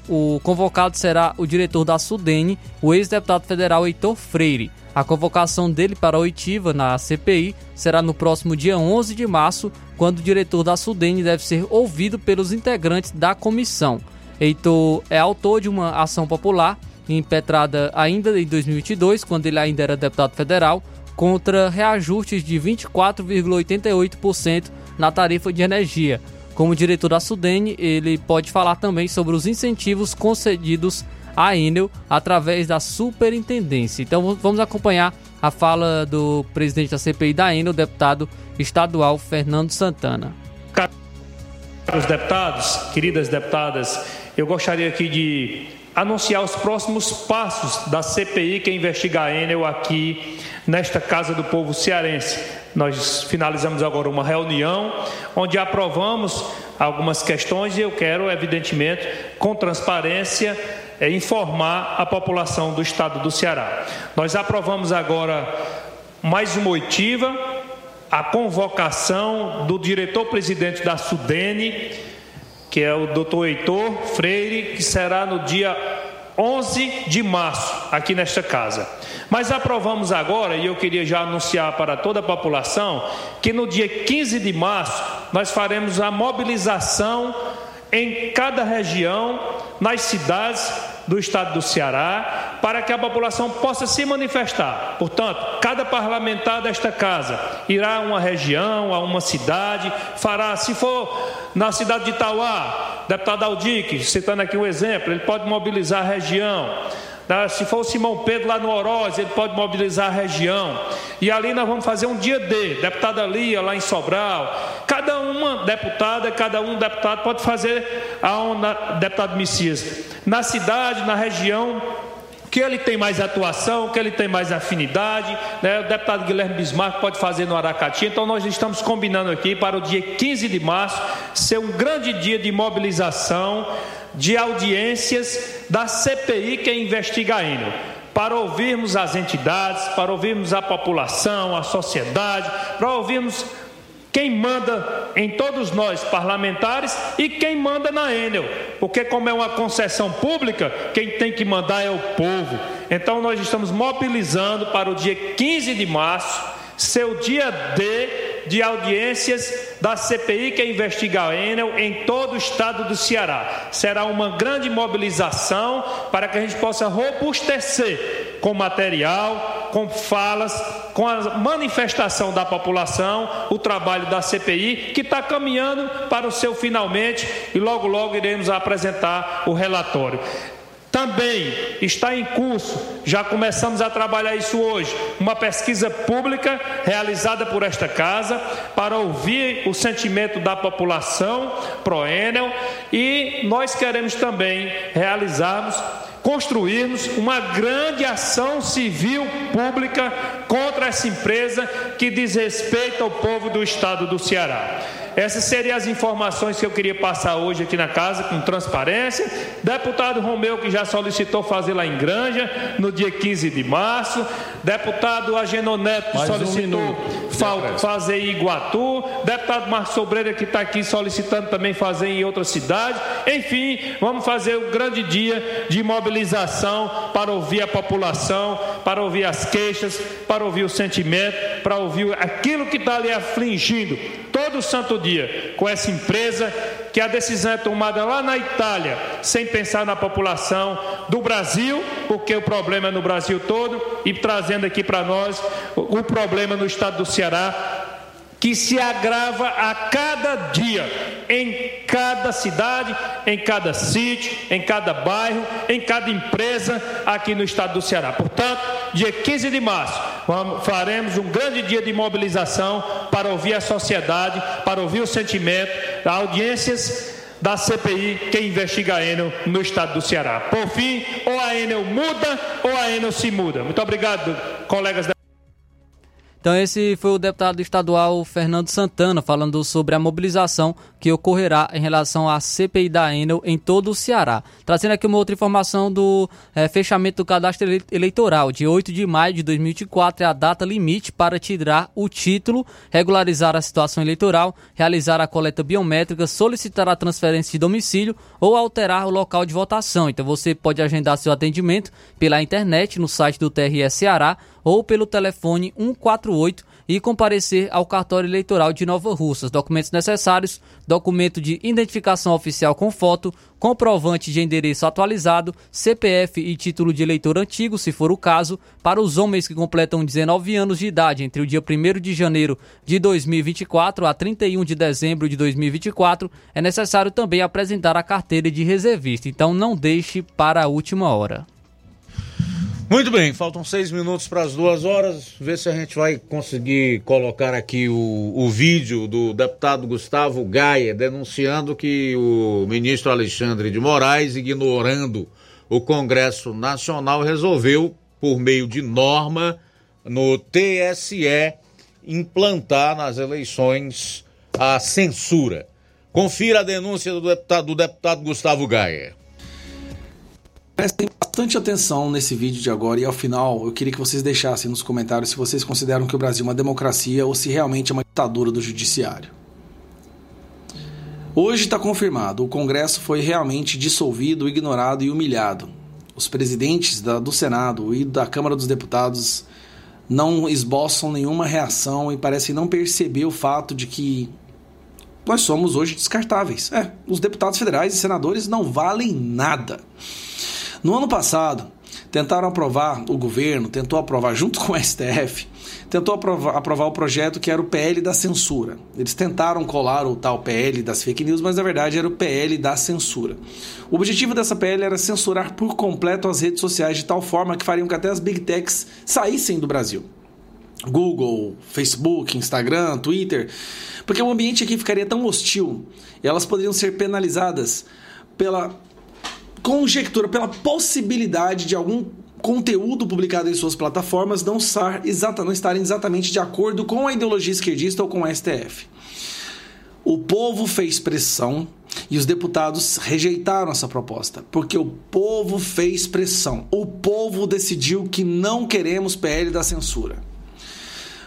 o convocado será o diretor da Sudene, o ex-deputado federal Heitor Freire. A convocação dele para a oitiva na CPI será no próximo dia 11 de março, quando o diretor da Sudene deve ser ouvido pelos integrantes da comissão. Heitor é autor de uma ação popular impetrada ainda em 2022, quando ele ainda era deputado federal, contra reajustes de 24,88% na tarifa de energia. Como diretor da Sudene, ele pode falar também sobre os incentivos concedidos a Enel através da superintendência. Então vamos acompanhar a fala do presidente da CPI da Enel, deputado estadual Fernando Santana. Caros deputados, queridas deputadas, eu gostaria aqui de anunciar os próximos passos da CPI que investiga a Enel aqui nesta Casa do Povo Cearense. Nós finalizamos agora uma reunião onde aprovamos algumas questões e eu quero, evidentemente, com transparência, é informar a população do estado do Ceará. Nós aprovamos agora mais uma oitiva, a convocação do diretor-presidente da Sudene, que é o doutor Heitor Freire, que será no dia 11 de março, aqui nesta casa. Mas aprovamos agora, e eu queria já anunciar para toda a população, que no dia 15 de março nós faremos a mobilização em cada região, nas cidades do estado do Ceará, para que a população possa se manifestar. Portanto, cada parlamentar desta casa irá a uma região, a uma cidade, fará, se for na cidade de Itauá, deputado Aldique, citando aqui um exemplo, ele pode mobilizar a região. Se for o Simão Pedro lá no Oroz, ele pode mobilizar a região. E ali nós vamos fazer um dia D, deputada Lia lá em Sobral. Cada uma deputada, cada um deputado pode fazer a onda, deputado Messias. Na cidade, na região, que ele tem mais atuação, que ele tem mais afinidade, né? o deputado Guilherme Bismarck pode fazer no Aracati, então nós estamos combinando aqui para o dia 15 de março ser um grande dia de mobilização de audiências da CPI que investiga a Enel, para ouvirmos as entidades, para ouvirmos a população, a sociedade, para ouvirmos quem manda em todos nós parlamentares e quem manda na Enel, porque como é uma concessão pública, quem tem que mandar é o povo. Então nós estamos mobilizando para o dia 15 de março, seu dia D de audiências da CPI que investiga a Enel em todo o estado do Ceará. Será uma grande mobilização para que a gente possa robustecer com material, com falas, com a manifestação da população, o trabalho da CPI, que está caminhando para o seu finalmente e logo, logo iremos apresentar o relatório. Também está em curso, já começamos a trabalhar isso hoje, uma pesquisa pública realizada por esta casa para ouvir o sentimento da população pro-Enel e nós queremos também realizarmos construirmos uma grande ação civil pública contra essa empresa que desrespeita o povo do estado do Ceará. Essas seriam as informações que eu queria passar hoje aqui na casa, com transparência. Deputado Romeu, que já solicitou fazer lá em Granja, no dia 15 de março. Deputado Agenor Neto, que solicitou um fazer em Iguatu. Deputado Marcos Sobreira, que está aqui solicitando também fazer em outra cidade. Enfim, vamos fazer o um grande dia de mobilização para ouvir a população, para ouvir as queixas, para ouvir o sentimento, para ouvir aquilo que está ali afligindo todo santo dia com essa empresa que a decisão é tomada lá na Itália, sem pensar na população do Brasil, porque o problema é no Brasil todo, e trazendo aqui para nós o problema no estado do Ceará, que se agrava a cada dia, em cada cidade, em cada sítio, em cada bairro, em cada empresa aqui no estado do Ceará. Portanto, dia 15 de março, vamos, faremos um grande dia de mobilização para ouvir a sociedade, para ouvir o sentimento, audiências da CPI que investiga a Enel no estado do Ceará. Por fim, ou a Enel muda ou a Enel se muda. Muito obrigado, colegas da Então esse foi o deputado estadual Fernando Santana falando sobre a mobilização que ocorrerá em relação à CPI da Enel em todo o Ceará. Trazendo aqui uma outra informação do é, fechamento do cadastro eleitoral. De 8 de maio de 2024 é a data limite para tirar o título, regularizar a situação eleitoral, realizar a coleta biométrica, solicitar a transferência de domicílio ou alterar o local de votação. Então você pode agendar seu atendimento pela internet no site do TRS Ceará ou pelo telefone 148 e comparecer ao cartório eleitoral de Nova Russas. Documentos necessários: documento de identificação oficial com foto, comprovante de endereço atualizado, CPF e título de eleitor antigo, se for o caso, para os homens que completam 19 anos de idade entre o dia 1 de janeiro de 2024 a 31 de dezembro de 2024, é necessário também apresentar a carteira de reservista. Então não deixe para a última hora. Muito bem, faltam seis minutos para as duas horas. Ver se a gente vai conseguir colocar aqui o, o vídeo do deputado Gustavo Gaia denunciando que o ministro Alexandre de Moraes, ignorando o Congresso Nacional, resolveu, por meio de norma, no TSE, implantar nas eleições a censura. Confira a denúncia do deputado, do deputado Gustavo Gaia. Prestem bastante atenção nesse vídeo de agora e ao final eu queria que vocês deixassem nos comentários se vocês consideram que o Brasil é uma democracia ou se realmente é uma ditadura do judiciário. Hoje está confirmado, o Congresso foi realmente dissolvido, ignorado e humilhado. Os presidentes da, do Senado e da Câmara dos Deputados não esboçam nenhuma reação e parecem não perceber o fato de que nós somos hoje descartáveis. É, os deputados federais e senadores não valem nada. No ano passado, tentaram aprovar, o governo tentou aprovar junto com o STF, tentou aprovar, aprovar, o projeto que era o PL da censura. Eles tentaram colar o tal PL das fake news, mas na verdade era o PL da censura. O objetivo dessa PL era censurar por completo as redes sociais de tal forma que fariam que até as big techs saíssem do Brasil. Google, Facebook, Instagram, Twitter, porque o ambiente aqui ficaria tão hostil elas poderiam ser penalizadas pela conjectura, pela possibilidade de algum conteúdo publicado em suas plataformas não, estar exata, não estarem exatamente de acordo com a ideologia esquerdista ou com a STF. O povo fez pressão e os deputados rejeitaram essa proposta, porque o povo fez pressão. O povo decidiu que não queremos PL da censura.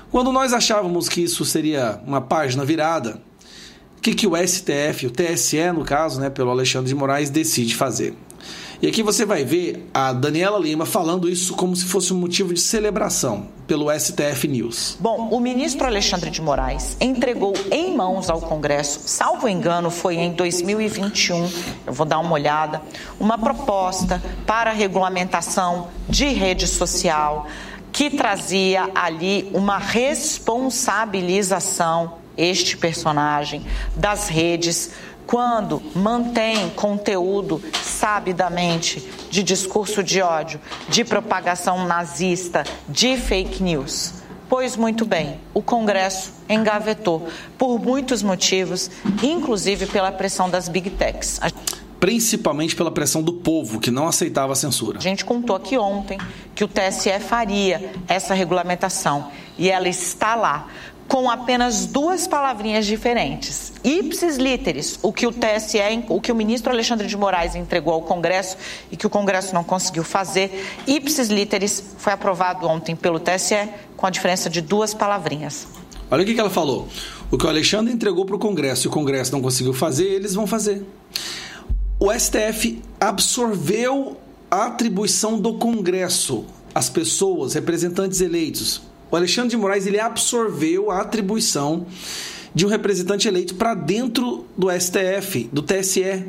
Quando nós achávamos que isso seria uma página virada, o que, que o STF, o TSE, no caso, né, pelo Alexandre de Moraes, decide fazer? E aqui você vai ver a Daniela Lima falando isso como se fosse um motivo de celebração pelo STF News. Bom, o ministro Alexandre de Moraes entregou em mãos ao Congresso, salvo engano, foi em 2021, eu vou dar uma olhada, uma proposta para regulamentação de rede social que trazia ali uma responsabilização este personagem das redes quando mantém conteúdo sabidamente de discurso de ódio, de propagação nazista, de fake news. Pois muito bem, o Congresso engavetou por muitos motivos, inclusive pela pressão das big techs. Principalmente pela pressão do povo, que não aceitava a censura. A gente contou aqui ontem que o TSE faria essa regulamentação e ela está lá com apenas duas palavrinhas diferentes. Ipsis literis, o que o TSE, o que o ministro Alexandre de Moraes entregou ao Congresso e que o Congresso não conseguiu fazer, ipsis literis foi aprovado ontem pelo TSE com a diferença de duas palavrinhas. Olha o que ela falou. O que o Alexandre entregou para o Congresso e o Congresso não conseguiu fazer, eles vão fazer. O STF absorveu a atribuição do Congresso, as pessoas, representantes eleitos, o Alexandre de Moraes ele absorveu a atribuição de um representante eleito para dentro do STF, do TSE.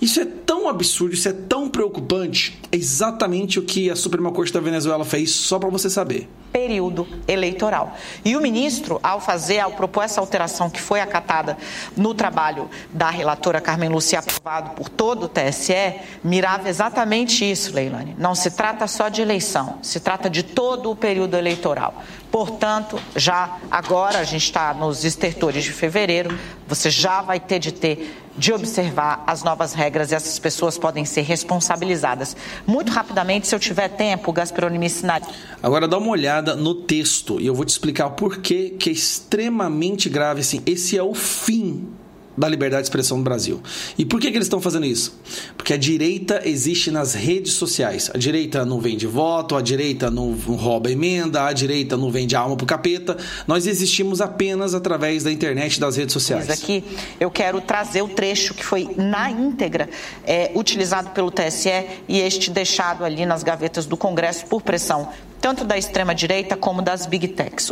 Isso é tão absurdo, isso é tão preocupante. É exatamente o que a Suprema Corte da Venezuela fez, só para você saber. Período eleitoral. E o ministro, ao fazer, ao propor essa alteração que foi acatada no trabalho da relatora Carmen Lúcia, aprovado por todo o TSE, mirava exatamente isso, Leilane. Não se trata só de eleição, se trata de todo o período eleitoral. Portanto, já agora, a gente está nos estertores de fevereiro, você já vai ter de ter de observar as novas regras e essas pessoas podem ser responsabilizadas. Muito rapidamente, se eu tiver tempo, Gasperoni me ensinaria. Agora dá uma olhada no texto e eu vou te explicar por que que é extremamente grave assim. Esse é o fim da liberdade de expressão no Brasil. E por que, que eles estão fazendo isso? Porque a direita existe nas redes sociais. A direita não vende voto, a direita não rouba emenda, a direita não vende alma pro capeta. Nós existimos apenas através da internet e das redes sociais. Mas aqui eu quero trazer o trecho que foi na íntegra é, utilizado pelo TSE e este deixado ali nas gavetas do Congresso por pressão tanto da extrema direita como das big techs.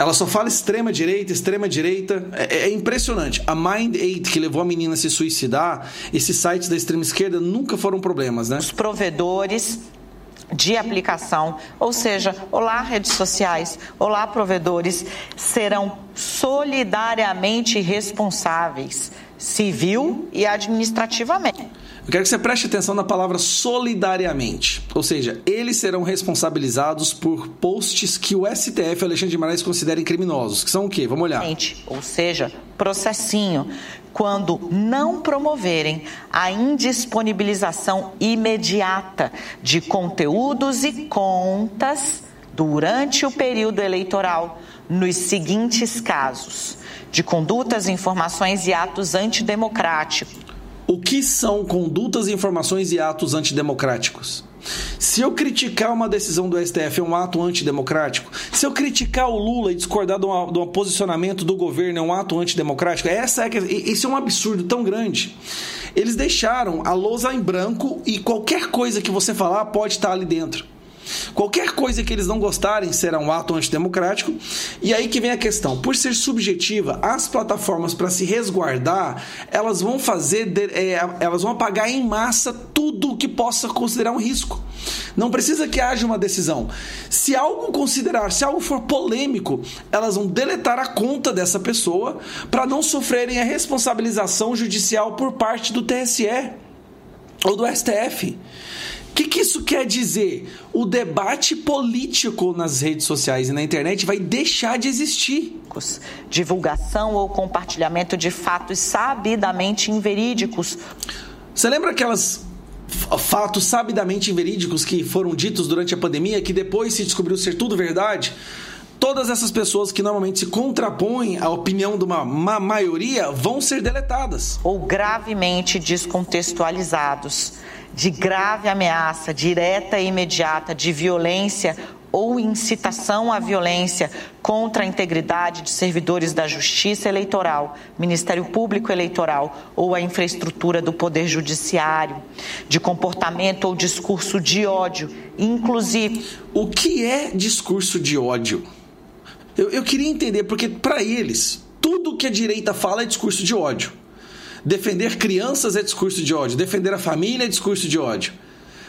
Ela só fala extrema direita, extrema direita. É, é impressionante. A Mind 8 que levou a menina a se suicidar, esses sites da extrema esquerda nunca foram problemas, né? Os provedores de aplicação, ou seja, olá redes sociais, olá provedores, serão solidariamente responsáveis, civil e administrativamente. Eu quero que você preste atenção na palavra solidariamente. Ou seja, eles serão responsabilizados por posts que o STF, Alexandre de Moraes, considera criminosos. Que são o quê? Vamos olhar. Ou seja, processinho. Quando não promoverem a indisponibilização imediata de conteúdos e contas durante o período eleitoral, nos seguintes casos: de condutas, informações e atos antidemocráticos o que são condutas, informações e atos antidemocráticos? Se eu criticar uma decisão do STF é um ato antidemocrático? Se eu criticar o Lula e discordar de um, posicionamento do governo é um ato antidemocrático? Essa é, esse é um absurdo tão grande. Eles deixaram a lousa em branco e qualquer coisa que você falar pode estar ali dentro. Qualquer coisa que eles não gostarem será um ato antidemocrático. E aí que vem a questão: por ser subjetiva, as plataformas para se resguardar, elas vão fazer, é, elas vão apagar em massa tudo que possa considerar um risco. Não precisa que haja uma decisão. Se algo considerar, se algo for polêmico, elas vão deletar a conta dessa pessoa para não sofrerem a responsabilização judicial por parte do TSE ou do STF. O que, que isso quer dizer? O debate político nas redes sociais e na internet vai deixar de existir. Divulgação ou compartilhamento de fatos sabidamente inverídicos. Você lembra aquelas fatos sabidamente inverídicos que foram ditos durante a pandemia, que depois se descobriu ser tudo verdade? Todas essas pessoas que normalmente se contrapõem à opinião de uma, uma maioria vão ser deletadas. Ou gravemente descontextualizados de grave ameaça direta e imediata de violência ou incitação à violência contra a integridade de servidores da Justiça Eleitoral, Ministério Público Eleitoral ou a infraestrutura do Poder Judiciário, de comportamento ou discurso de ódio, inclusive. O que é discurso de ódio? Eu, eu queria entender, porque para eles, tudo que a direita fala é discurso de ódio. Defender crianças é discurso de ódio. Defender a família é discurso de ódio.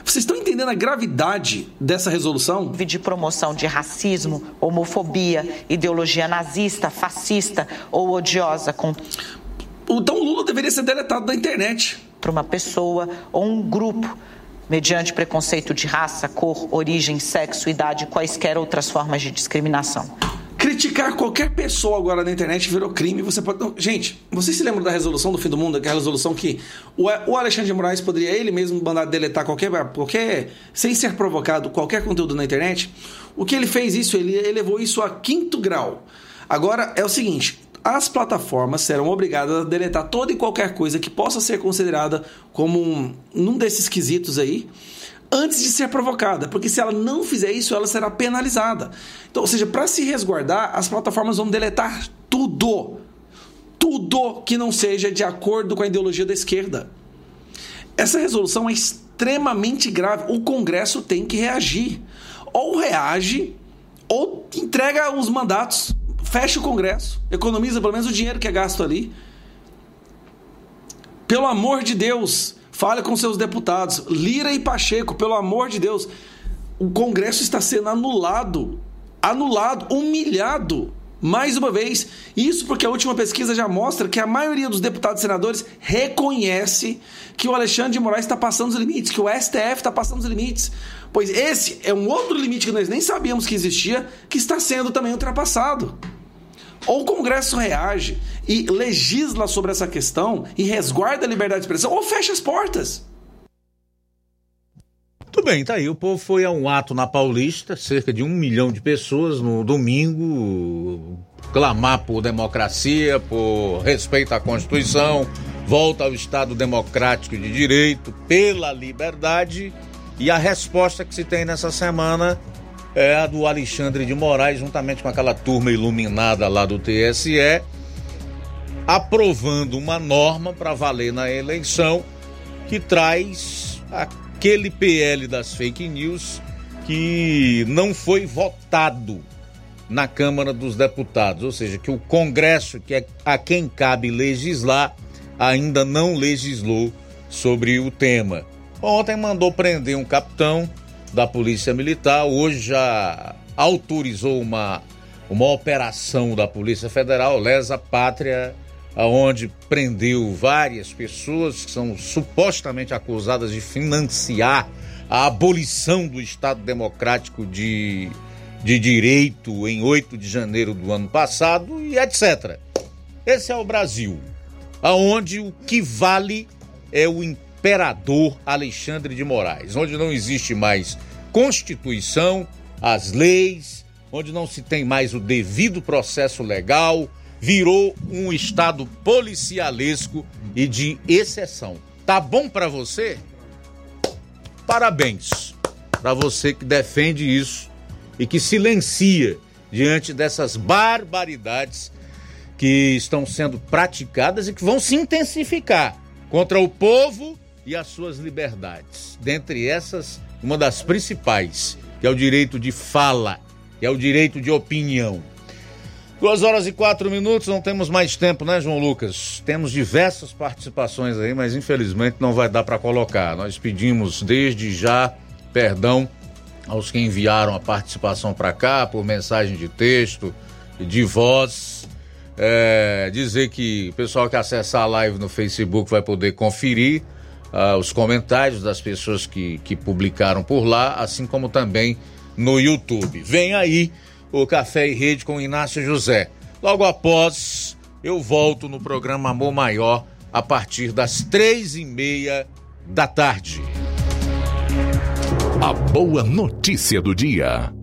Vocês estão entendendo a gravidade dessa resolução? De promoção de racismo, homofobia, ideologia nazista, fascista ou odiosa. Com... Então o Lula deveria ser deletado da internet. Para uma pessoa ou um grupo, mediante preconceito de raça, cor, origem, sexo, idade e quaisquer outras formas de discriminação. Criticar qualquer pessoa agora na internet virou crime. Você pode. Gente, vocês se lembram da resolução do fim do mundo? Aquela resolução que o Alexandre de Moraes poderia ele mesmo mandar deletar qualquer, qualquer. sem ser provocado, qualquer conteúdo na internet? O que ele fez isso? Ele elevou isso a quinto grau. Agora é o seguinte: as plataformas serão obrigadas a deletar toda e qualquer coisa que possa ser considerada como um, um desses quesitos aí antes de ser provocada, porque se ela não fizer isso, ela será penalizada. Então, ou seja, para se resguardar, as plataformas vão deletar tudo, tudo que não seja de acordo com a ideologia da esquerda. Essa resolução é extremamente grave. O Congresso tem que reagir. Ou reage, ou entrega os mandatos, fecha o Congresso, economiza pelo menos o dinheiro que é gasto ali. Pelo amor de Deus, fale com seus deputados. Lira e Pacheco, pelo amor de Deus, o Congresso está sendo anulado, anulado, humilhado. Mais uma vez, isso porque a última pesquisa já mostra que a maioria dos deputados e senadores reconhece que o Alexandre de Moraes está passando os limites, que o STF está passando os limites. Pois esse é um outro limite que nós nem sabíamos que existia, que está sendo também ultrapassado. Ou o Congresso reage e legisla sobre essa questão e resguarda a liberdade de expressão, ou fecha as portas. Tudo bem, tá aí. O povo foi a um ato na Paulista, cerca de um milhão de pessoas no domingo, clamar por democracia, por respeito à Constituição, volta ao Estado democrático de direito, pela liberdade. E a resposta que se tem nessa semana é a do Alexandre de Moraes, juntamente com aquela turma iluminada lá do TSE, aprovando uma norma para valer na eleição que traz aquele PL das fake news que não foi votado na Câmara dos Deputados, ou seja, que o Congresso, que é a quem cabe legislar, ainda não legislou sobre o tema. Ontem mandou prender um capitão da Polícia Militar, hoje já autorizou uma, uma operação da Polícia Federal, Lesa Pátria, aonde prendeu várias pessoas que são supostamente acusadas de financiar a abolição do Estado Democrático de, de Direito em 8 de janeiro do ano passado e etc. Esse é o Brasil, aonde o que vale é o imperador Alexandre de Moraes, onde não existe mais Constituição, as leis, onde não se tem mais o devido processo legal, virou um estado policialesco e de exceção. Tá bom para você? Parabéns para você que defende isso e que silencia diante dessas barbaridades que estão sendo praticadas e que vão se intensificar contra o povo e as suas liberdades. Dentre essas, uma das principais, que é o direito de fala, que é o direito de opinião. Duas horas e quatro minutos, não temos mais tempo, né, João Lucas? Temos diversas participações aí, mas infelizmente não vai dar para colocar. Nós pedimos desde já perdão aos que enviaram a participação para cá por mensagem de texto, de voz. É, dizer que o pessoal que acessar a live no Facebook vai poder conferir uh, os comentários das pessoas que, que publicaram por lá, assim como também no YouTube. Vem aí o Café e Rede com Inácio José. Logo após, eu volto no programa Amor Maior a partir das três e meia da tarde. A boa notícia do dia.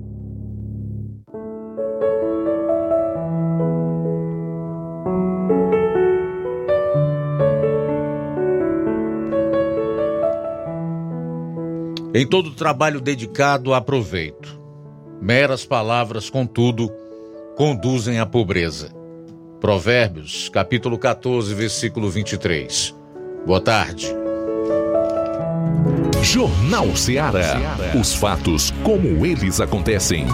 Em todo trabalho dedicado há proveito. Meras palavras, contudo, conduzem à pobreza. Provérbios, capítulo 14, versículo 23. Boa tarde. Jornal Ceará. Os fatos como eles acontecem.